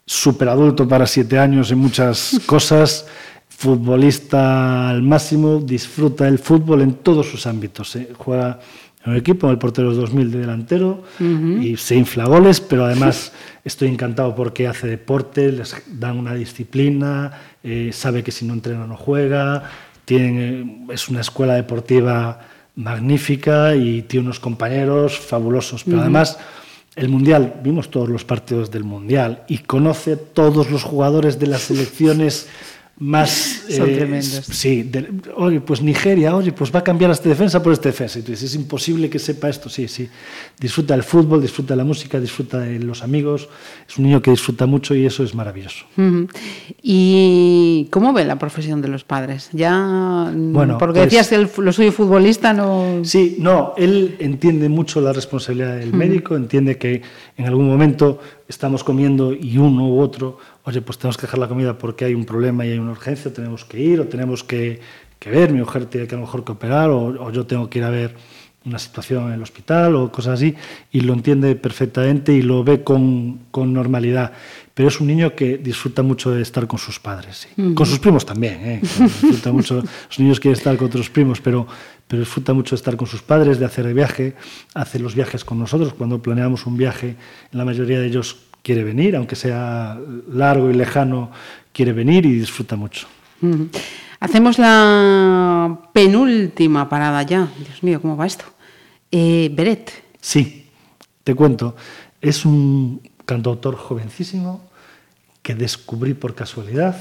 Speaker 5: súper adulto para siete años en muchas cosas, futbolista al máximo, disfruta el fútbol en todos sus ámbitos. ¿eh? Juega en un equipo, en el portero 2000 de delantero, y se infla goles, pero además estoy encantado porque hace deporte, les dan una disciplina, eh, sabe que si no entrena no juega, tiene, es una escuela deportiva magnífica y tiene unos compañeros fabulosos, pero además el Mundial, vimos todos los partidos del Mundial y conoce todos los jugadores de las selecciones más...
Speaker 2: Son
Speaker 5: eh,
Speaker 2: tremendos.
Speaker 5: Sí, de- oye, pues Nigeria, oye, pues va a cambiar esta defensa por esta defensa. Y tú dices, es imposible que sepa esto. Sí, sí. Disfruta del fútbol, disfruta de la música, disfruta de los amigos. Es un niño que disfruta mucho y eso es maravilloso.
Speaker 2: ¿Y cómo ven la profesión de los padres? Ya, mm,
Speaker 5: Bueno,
Speaker 2: porque
Speaker 5: pues-
Speaker 2: decías que el, lo suyo futbolista no...
Speaker 5: Sí, no, él entiende mucho la responsabilidad del médico, entiende que en algún momento estamos comiendo y uno u otro, oye, pues tenemos que dejar la comida porque hay un problema y hay una urgencia, tenemos que ir o tenemos que, que ver, mi mujer tiene que a lo mejor que operar o, o yo tengo que ir a ver una situación en el hospital o cosas así, y lo entiende perfectamente y lo ve con, con normalidad. Pero es un niño que disfruta mucho de estar con sus padres, sí. con sus primos también. ¿eh? Disfruta mucho, los niños quieren estar con otros primos, pero, pero disfruta mucho de estar con sus padres, de hacer el viaje, hace los viajes con nosotros. Cuando planeamos un viaje, la mayoría de ellos quiere venir, aunque sea largo y lejano, quiere venir y disfruta mucho.
Speaker 2: Hacemos la penúltima parada ya. Dios mío, ¿cómo va esto? Eh, Beret.
Speaker 5: Sí, te cuento. Es un cantautor jovencísimo que descubrí por casualidad,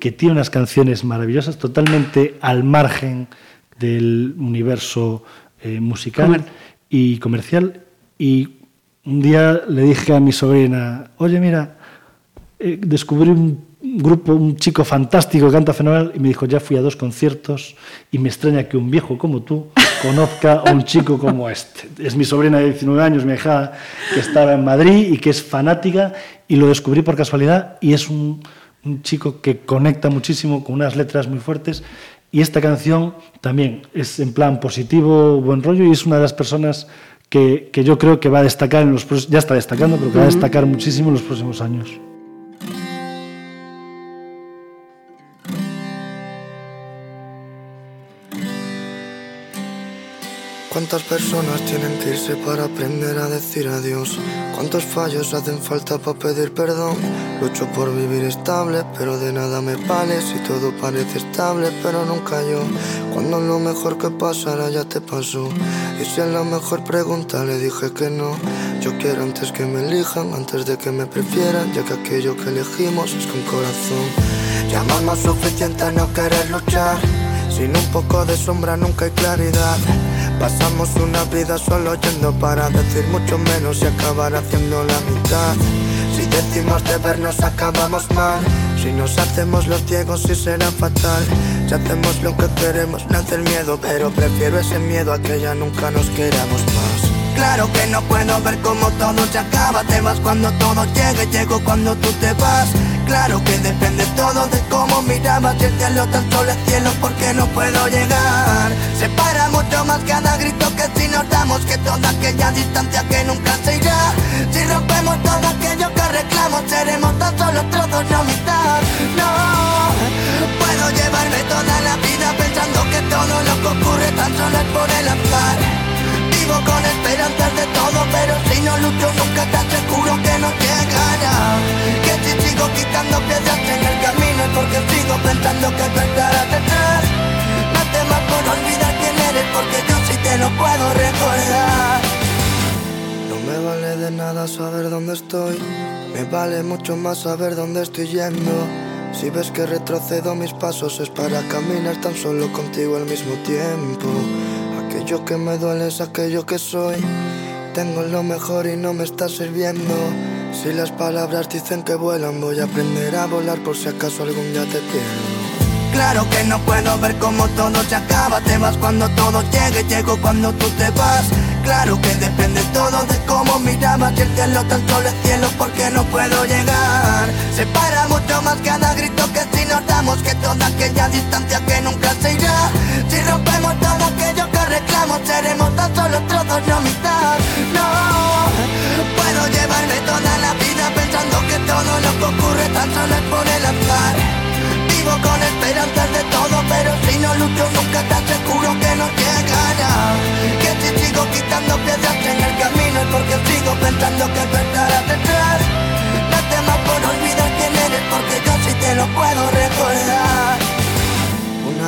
Speaker 5: que tiene unas canciones maravillosas, totalmente al margen del universo eh, musical
Speaker 2: Comer-
Speaker 5: y comercial. Y un día le dije a mi sobrina, oye, mira, eh, descubrí un grupo, un chico fantástico que canta fenomenal, y me dijo, ya fui a dos conciertos y me extraña que un viejo como tú conozca a un chico como este. Es mi sobrina de 19 años, mi hija, que estaba en Madrid y que es fanática, y lo descubrí por casualidad, y es un, un chico que conecta muchísimo con unas letras muy fuertes, y esta canción también es en plan positivo, buen rollo, y es una de las personas que, que yo creo que va a destacar en los ya está destacando, pero que va a destacar muchísimo en los próximos años.
Speaker 10: ¿Cuántas personas tienen que irse para aprender a decir adiós? ¿Cuántos fallos hacen falta para pedir perdón? Lucho por vivir estable, pero de nada me vale si todo parece estable, pero nunca yo. Cuando lo mejor que pasará ya te pasó. Y si es la mejor pregunta le dije que no. Yo quiero antes que me elijan, antes de que me prefieran, ya que aquello que elegimos es con corazón. Ya más suficiente no querer luchar. Sin un poco de sombra nunca hay claridad. Pasamos una vida solo yendo para decir mucho menos y acabar haciendo la mitad. Si decimos de vernos acabamos mal. Si nos hacemos los ciegos sí será fatal. Si hacemos lo que queremos nace el miedo, pero prefiero ese miedo a que ya nunca nos queramos más. Claro que no puedo ver cómo todo se acaba, te vas cuando todo llegue, llego cuando tú te vas. Claro que depende todo de cómo mirabas y el cielo tan solo cielo porque no puedo llegar. Separa mucho más cada grito que si nos damos que toda aquella distancia que nunca se irá. Si rompemos todo aquello que reclamo, seremos tan solo trozos, no mitad. No, puedo llevarme toda la vida pensando que todo lo que ocurre tan solo es por el azar. Vivo con esperanzas de todo, pero si no lucho nunca te aseguro que no llegará. Sigo quitando piedras en el camino es porque sigo pensando que tú estarás detrás. No temas por olvidar quién eres, porque yo sí te lo puedo recordar. No me vale de nada saber dónde estoy, me vale mucho más saber dónde estoy yendo. Si ves que retrocedo mis pasos es para caminar tan solo contigo al mismo tiempo. Aquello que me duele es aquello que soy. Tengo lo mejor y no me está sirviendo. Si las palabras dicen que vuelan, voy a aprender a volar por si acaso algún día te pierdo. Claro que no puedo ver cómo todo se acaba, te vas cuando todo llegue, llego cuando tú te vas. Claro que depende todo de cómo mirabas y el cielo tan solo es cielo porque no puedo llegar. Separa mucho más cada grito que si nos damos que toda aquella distancia que nunca se irá. Si rompemos todo aquello que reclamo, seremos tan solo trozos, no mitad. No, toda la vida pensando que todo lo que ocurre tan solo es por el azar. Vivo con esperanzas de todo, pero si no lucho nunca te aseguro que no llegará. Que si sigo quitando piedras en el camino es porque sigo pensando que tú estarás detrás. No temas por olvidar quién eres, porque yo sí te lo puedo recordar.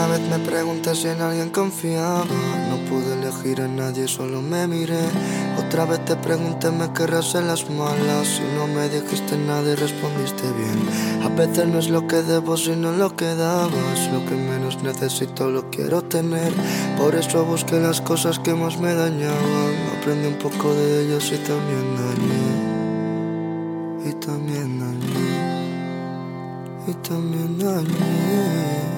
Speaker 10: Una vez me pregunté si en alguien confiaba, no pude elegir a nadie, solo me miré. Otra vez te pregunté, ¿me querrás en las malas? Si no me dijiste nada y respondiste bien. A veces no es lo que debo, sino lo que dabas. Lo que menos necesito lo quiero tener. Por eso busqué las cosas que más me dañaban. Aprendí un poco de ellas y también dañé. Y también dañé. Y también dañé.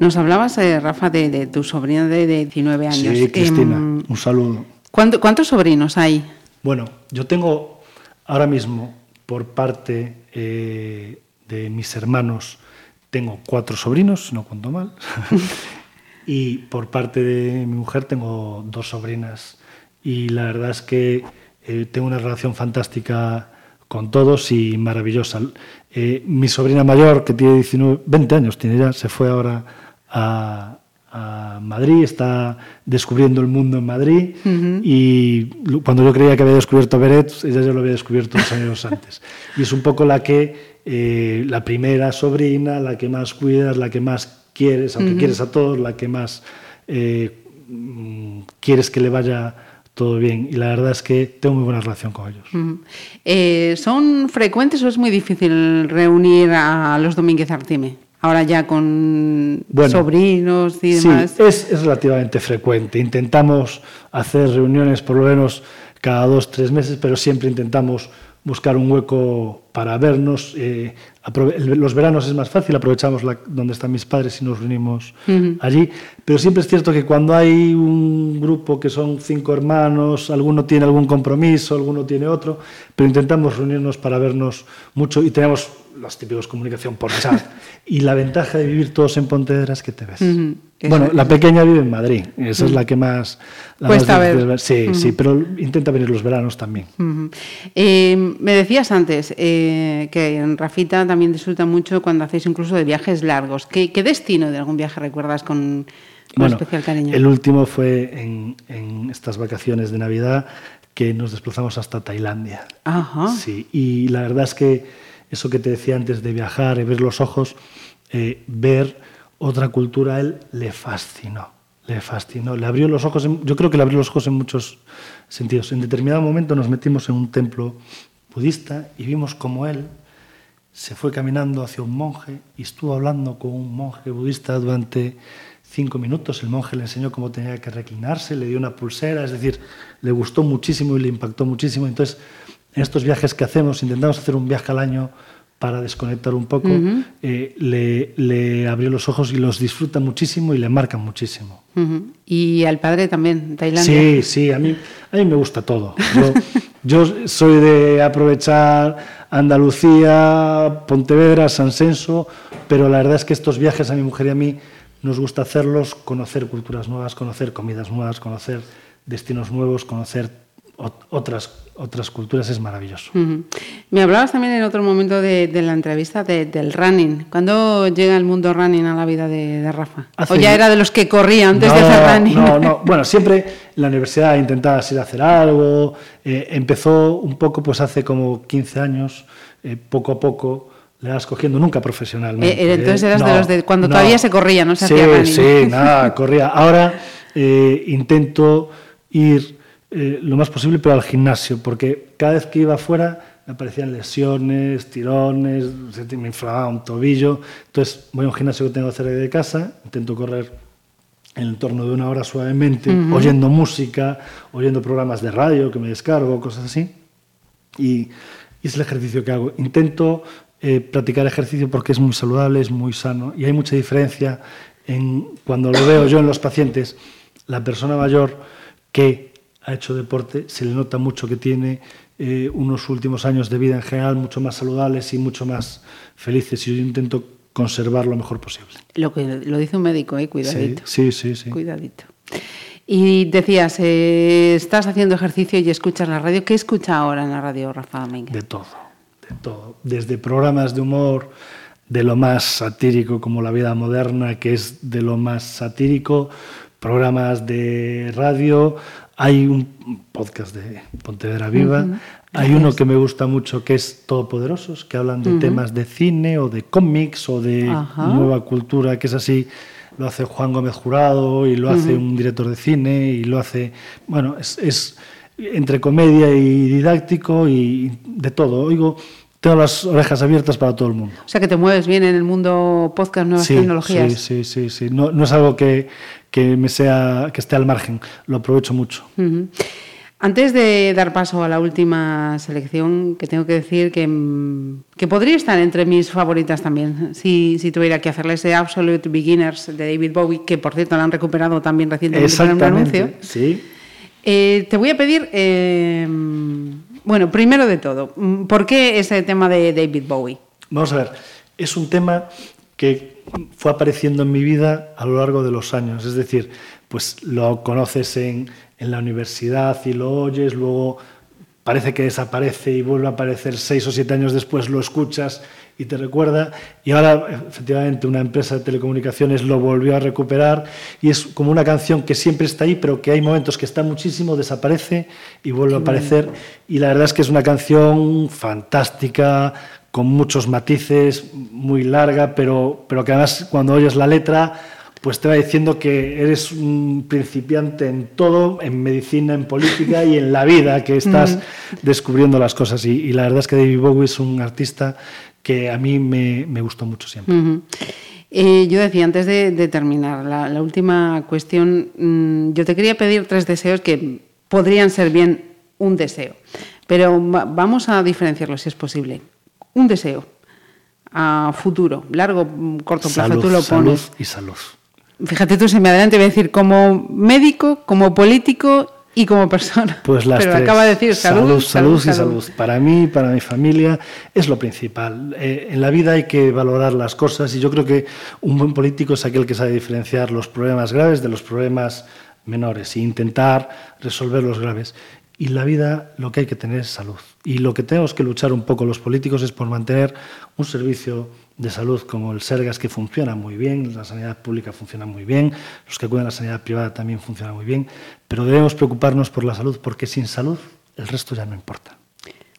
Speaker 2: Nos hablabas, eh, Rafa, de, de tu sobrina de, de 19 años.
Speaker 5: Sí, Cristina,
Speaker 2: Em,
Speaker 5: un saludo.
Speaker 2: ¿cuánto- ¿Cuántos sobrinos hay?
Speaker 5: Bueno, yo tengo ahora mismo, por parte eh, de mis hermanos, tengo cuatro sobrinos, no cuento mal. y por parte de mi mujer tengo dos sobrinas. Y la verdad es que eh, tengo una relación fantástica con todos y maravillosa. Eh, mi sobrina mayor, que tiene 19, 20 años, tiene ya, se fue ahora a, a Madrid, está descubriendo el mundo en Madrid y cuando yo creía que había descubierto Beret, ella ya lo había descubierto dos años antes. Y es un poco la que, eh, la primera sobrina, la que más cuidas, la que más quieres, aunque quieres a todos, la que más eh, mm, quieres que le vaya todo bien. Y la verdad es que tengo muy buena relación con ellos.
Speaker 2: Eh, ¿Son frecuentes o es muy difícil reunir a los Domínguez Artime? Ahora ya con
Speaker 5: Bueno,
Speaker 2: sobrinos y
Speaker 5: Sí,
Speaker 2: demás.
Speaker 5: es, es relativamente frecuente. Intentamos hacer reuniones por lo menos cada dos, tres meses, pero siempre intentamos buscar un hueco para vernos. eh, los veranos es más fácil, aprovechamos la- donde están mis padres y nos reunimos allí. Pero siempre es cierto que cuando hay un grupo que son cinco hermanos, alguno tiene algún compromiso, alguno tiene otro, pero intentamos reunirnos para vernos mucho y tenemos los típicos comunicación por chat. y la ventaja de vivir todos en Pontevedra es que te ves.
Speaker 2: Ujú. Eso-
Speaker 5: Bueno, la pequeña vive en Madrid, esa es la que más... La
Speaker 2: Cuesta
Speaker 5: más
Speaker 2: ver.
Speaker 5: de Sí, sí, pero intenta venir los veranos también.
Speaker 2: Eh, me decías antes eh, que en Rafita también disfruta mucho cuando hacéis incluso de viajes largos. ¿Qué, qué destino de algún viaje recuerdas con, con
Speaker 5: Bueno,
Speaker 2: especial cariño?
Speaker 5: el último fue en, en estas vacaciones de Navidad que nos desplazamos hasta Tailandia.
Speaker 2: Ajá.
Speaker 5: Sí, y la verdad es que eso que te decía antes de viajar y ver los ojos, eh, ver otra cultura a él le fascinó, le fascinó, le abrió los ojos, yo creo que le abrió los ojos en muchos sentidos. En determinado momento nos metimos en un templo budista y vimos como él se fue caminando hacia un monje y estuvo hablando con un monje budista durante cinco minutos. El monje le enseñó cómo tenía que reclinarse, le dio una pulsera, es decir, le gustó muchísimo y le impactó muchísimo. Entonces, en estos viajes que hacemos, intentamos hacer un viaje al año para desconectar un poco, eh, le, le abrió los ojos y los disfruta muchísimo y le marcan muchísimo.
Speaker 2: Y al padre también, Tailandia.
Speaker 5: Sí, sí, a mí, a mí me gusta todo. Yo, yo soy de aprovechar Andalucía, Pontevedra, San Senso, pero la verdad es que estos viajes a mi mujer y a mí nos gusta hacerlos, conocer culturas nuevas, conocer comidas nuevas, conocer destinos nuevos, conocer otras, otras culturas, es maravilloso.
Speaker 2: Ujú. Me hablabas también en otro momento de, de la entrevista de- del running. ¿Cuándo llega el mundo running a la vida de, de Rafa?
Speaker 5: Hace-
Speaker 2: ¿O ya era de los que corría antes de
Speaker 5: No,
Speaker 2: hacer running?
Speaker 5: No, no. Bueno, siempre en la universidad intentabas ir a hacer algo. eh, empezó un poco, pues hace como 15 años, eh, poco a poco le vas cogiendo, nunca profesionalmente.
Speaker 2: Eh, eh, entonces eras de
Speaker 5: No,
Speaker 2: los de cuando
Speaker 5: no.
Speaker 2: todavía se corría, no se
Speaker 5: sí,
Speaker 2: hacía running.
Speaker 5: Sí, nada, corría. Ahora eh, intento ir eh, lo más posible, pero al gimnasio, porque cada vez que iba afuera me aparecían lesiones, tirones, me inflamaba un tobillo. Entonces voy a un gimnasio que tengo cerca de casa, intento correr en el torno de una hora suavemente,
Speaker 2: Ujú.
Speaker 5: oyendo música, oyendo programas de radio que me descargo, cosas así. Y, y es el ejercicio que hago. Intento eh, practicar ejercicio porque es muy saludable, es muy sano y hay mucha diferencia en cuando lo veo yo en los pacientes, la persona mayor que ha hecho deporte se le nota mucho que tiene eh, unos últimos años de vida en general mucho más saludables y mucho más felices y yo intento conservar lo mejor posible.
Speaker 2: Lo que lo dice un médico, eh, cuidadito.
Speaker 5: Sí, sí, sí. sí.
Speaker 2: Cuidadito. Y decías, eh, estás haciendo ejercicio y escuchas la radio. ¿Qué escucha ahora en la radio, Rafa Domínguez?
Speaker 5: De todo, de todo. Desde programas de humor, de lo más satírico como La vida moderna, que es de lo más satírico, programas de radio, hay un podcast de Pontevedra Viva, hay uno que me gusta mucho que es Todopoderosos, que hablan de temas de cine o de cómics o de
Speaker 2: Ajá.
Speaker 5: nueva cultura, que es así. Lo hace Juan Gómez Jurado y lo hace un director de cine y lo hace, bueno, es, es entre comedia y didáctico y de todo. Oigo, tengo las orejas abiertas para todo el mundo.
Speaker 2: O sea, que te mueves bien en el mundo podcast, nuevas
Speaker 5: Sí,
Speaker 2: tecnologías.
Speaker 5: sí, sí, sí, sí. No, no es algo que, que me sea que esté al margen. Lo aprovecho mucho.
Speaker 2: Antes de dar paso a la última selección, que tengo que decir que, mm, que podría estar entre mis favoritas también, si, si tuviera que hacerle ese Absolute Beginners de David Bowie, que por cierto lo han recuperado también recientemente para un anuncio.
Speaker 5: Sí.
Speaker 2: Eh, te voy a pedir, eh, bueno, primero de todo, mm, ¿por qué ese tema de David Bowie?
Speaker 5: Vamos a ver, es un tema que fue apareciendo en mi vida a lo largo de los años. Es decir, pues lo conoces en, en la universidad y lo oyes, luego parece que desaparece y vuelve a aparecer seis o siete años después, lo escuchas y te recuerda. Y ahora, efectivamente, una empresa de telecomunicaciones lo volvió a recuperar y es como una canción que siempre está ahí, pero que hay momentos que está muchísimo, desaparece y vuelve a aparecer. Y la verdad es que es una canción fantástica, con muchos matices, muy larga, pero, pero que además cuando oyes la letra pues te va diciendo que eres un principiante en todo, en medicina, en política y en la vida, que estás descubriendo las cosas. Y, y la verdad es que David Bowie es un artista que a mí me, me gustó mucho siempre.
Speaker 2: Eh, yo decía, antes de, de terminar, la, la última cuestión, mm, yo te quería pedir tres deseos que podrían ser bien un deseo, pero va- vamos a diferenciarlo si es posible. Un deseo a futuro, largo, mm, corto plazo,
Speaker 5: salud,
Speaker 2: tú lo
Speaker 5: salud
Speaker 2: pones.
Speaker 5: y salud.
Speaker 2: Fíjate tú, se me adelante, voy a decir como médico, como político y como persona.
Speaker 5: Pues las
Speaker 2: Pero
Speaker 5: tres.
Speaker 2: acaba de decir salud,
Speaker 5: salud, y salud. Para mí, para mi familia, es lo principal. Eh, en la vida hay que valorar las cosas y yo creo que un buen político es aquel que sabe diferenciar los problemas graves de los problemas menores e intentar resolver los graves. Y la vida lo que hay que tener es salud. Y lo que tenemos que luchar un poco los políticos es por mantener un servicio de salud como el Sergas que funciona muy bien, la sanidad pública funciona muy bien, los que cuidan la sanidad privada también funciona muy bien, pero debemos preocuparnos por la salud porque sin salud el resto ya no importa.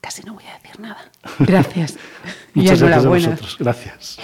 Speaker 2: Casi no voy a decir nada. Gracias. y
Speaker 5: Muchas gracias a vosotros. Gracias.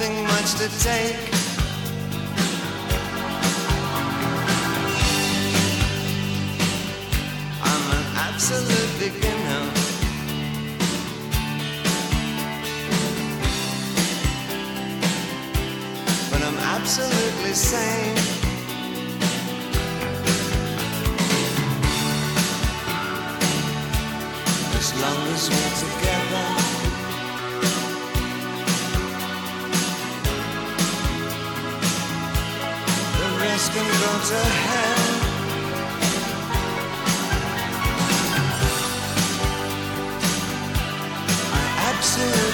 Speaker 6: Nothing much to take. I'm an absolute beginner. But I'm absolutely sane. as long as we're together. Rest can go to hell. I absolutely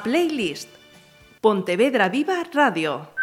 Speaker 11: Playlist. Pontevedra Viva Radio.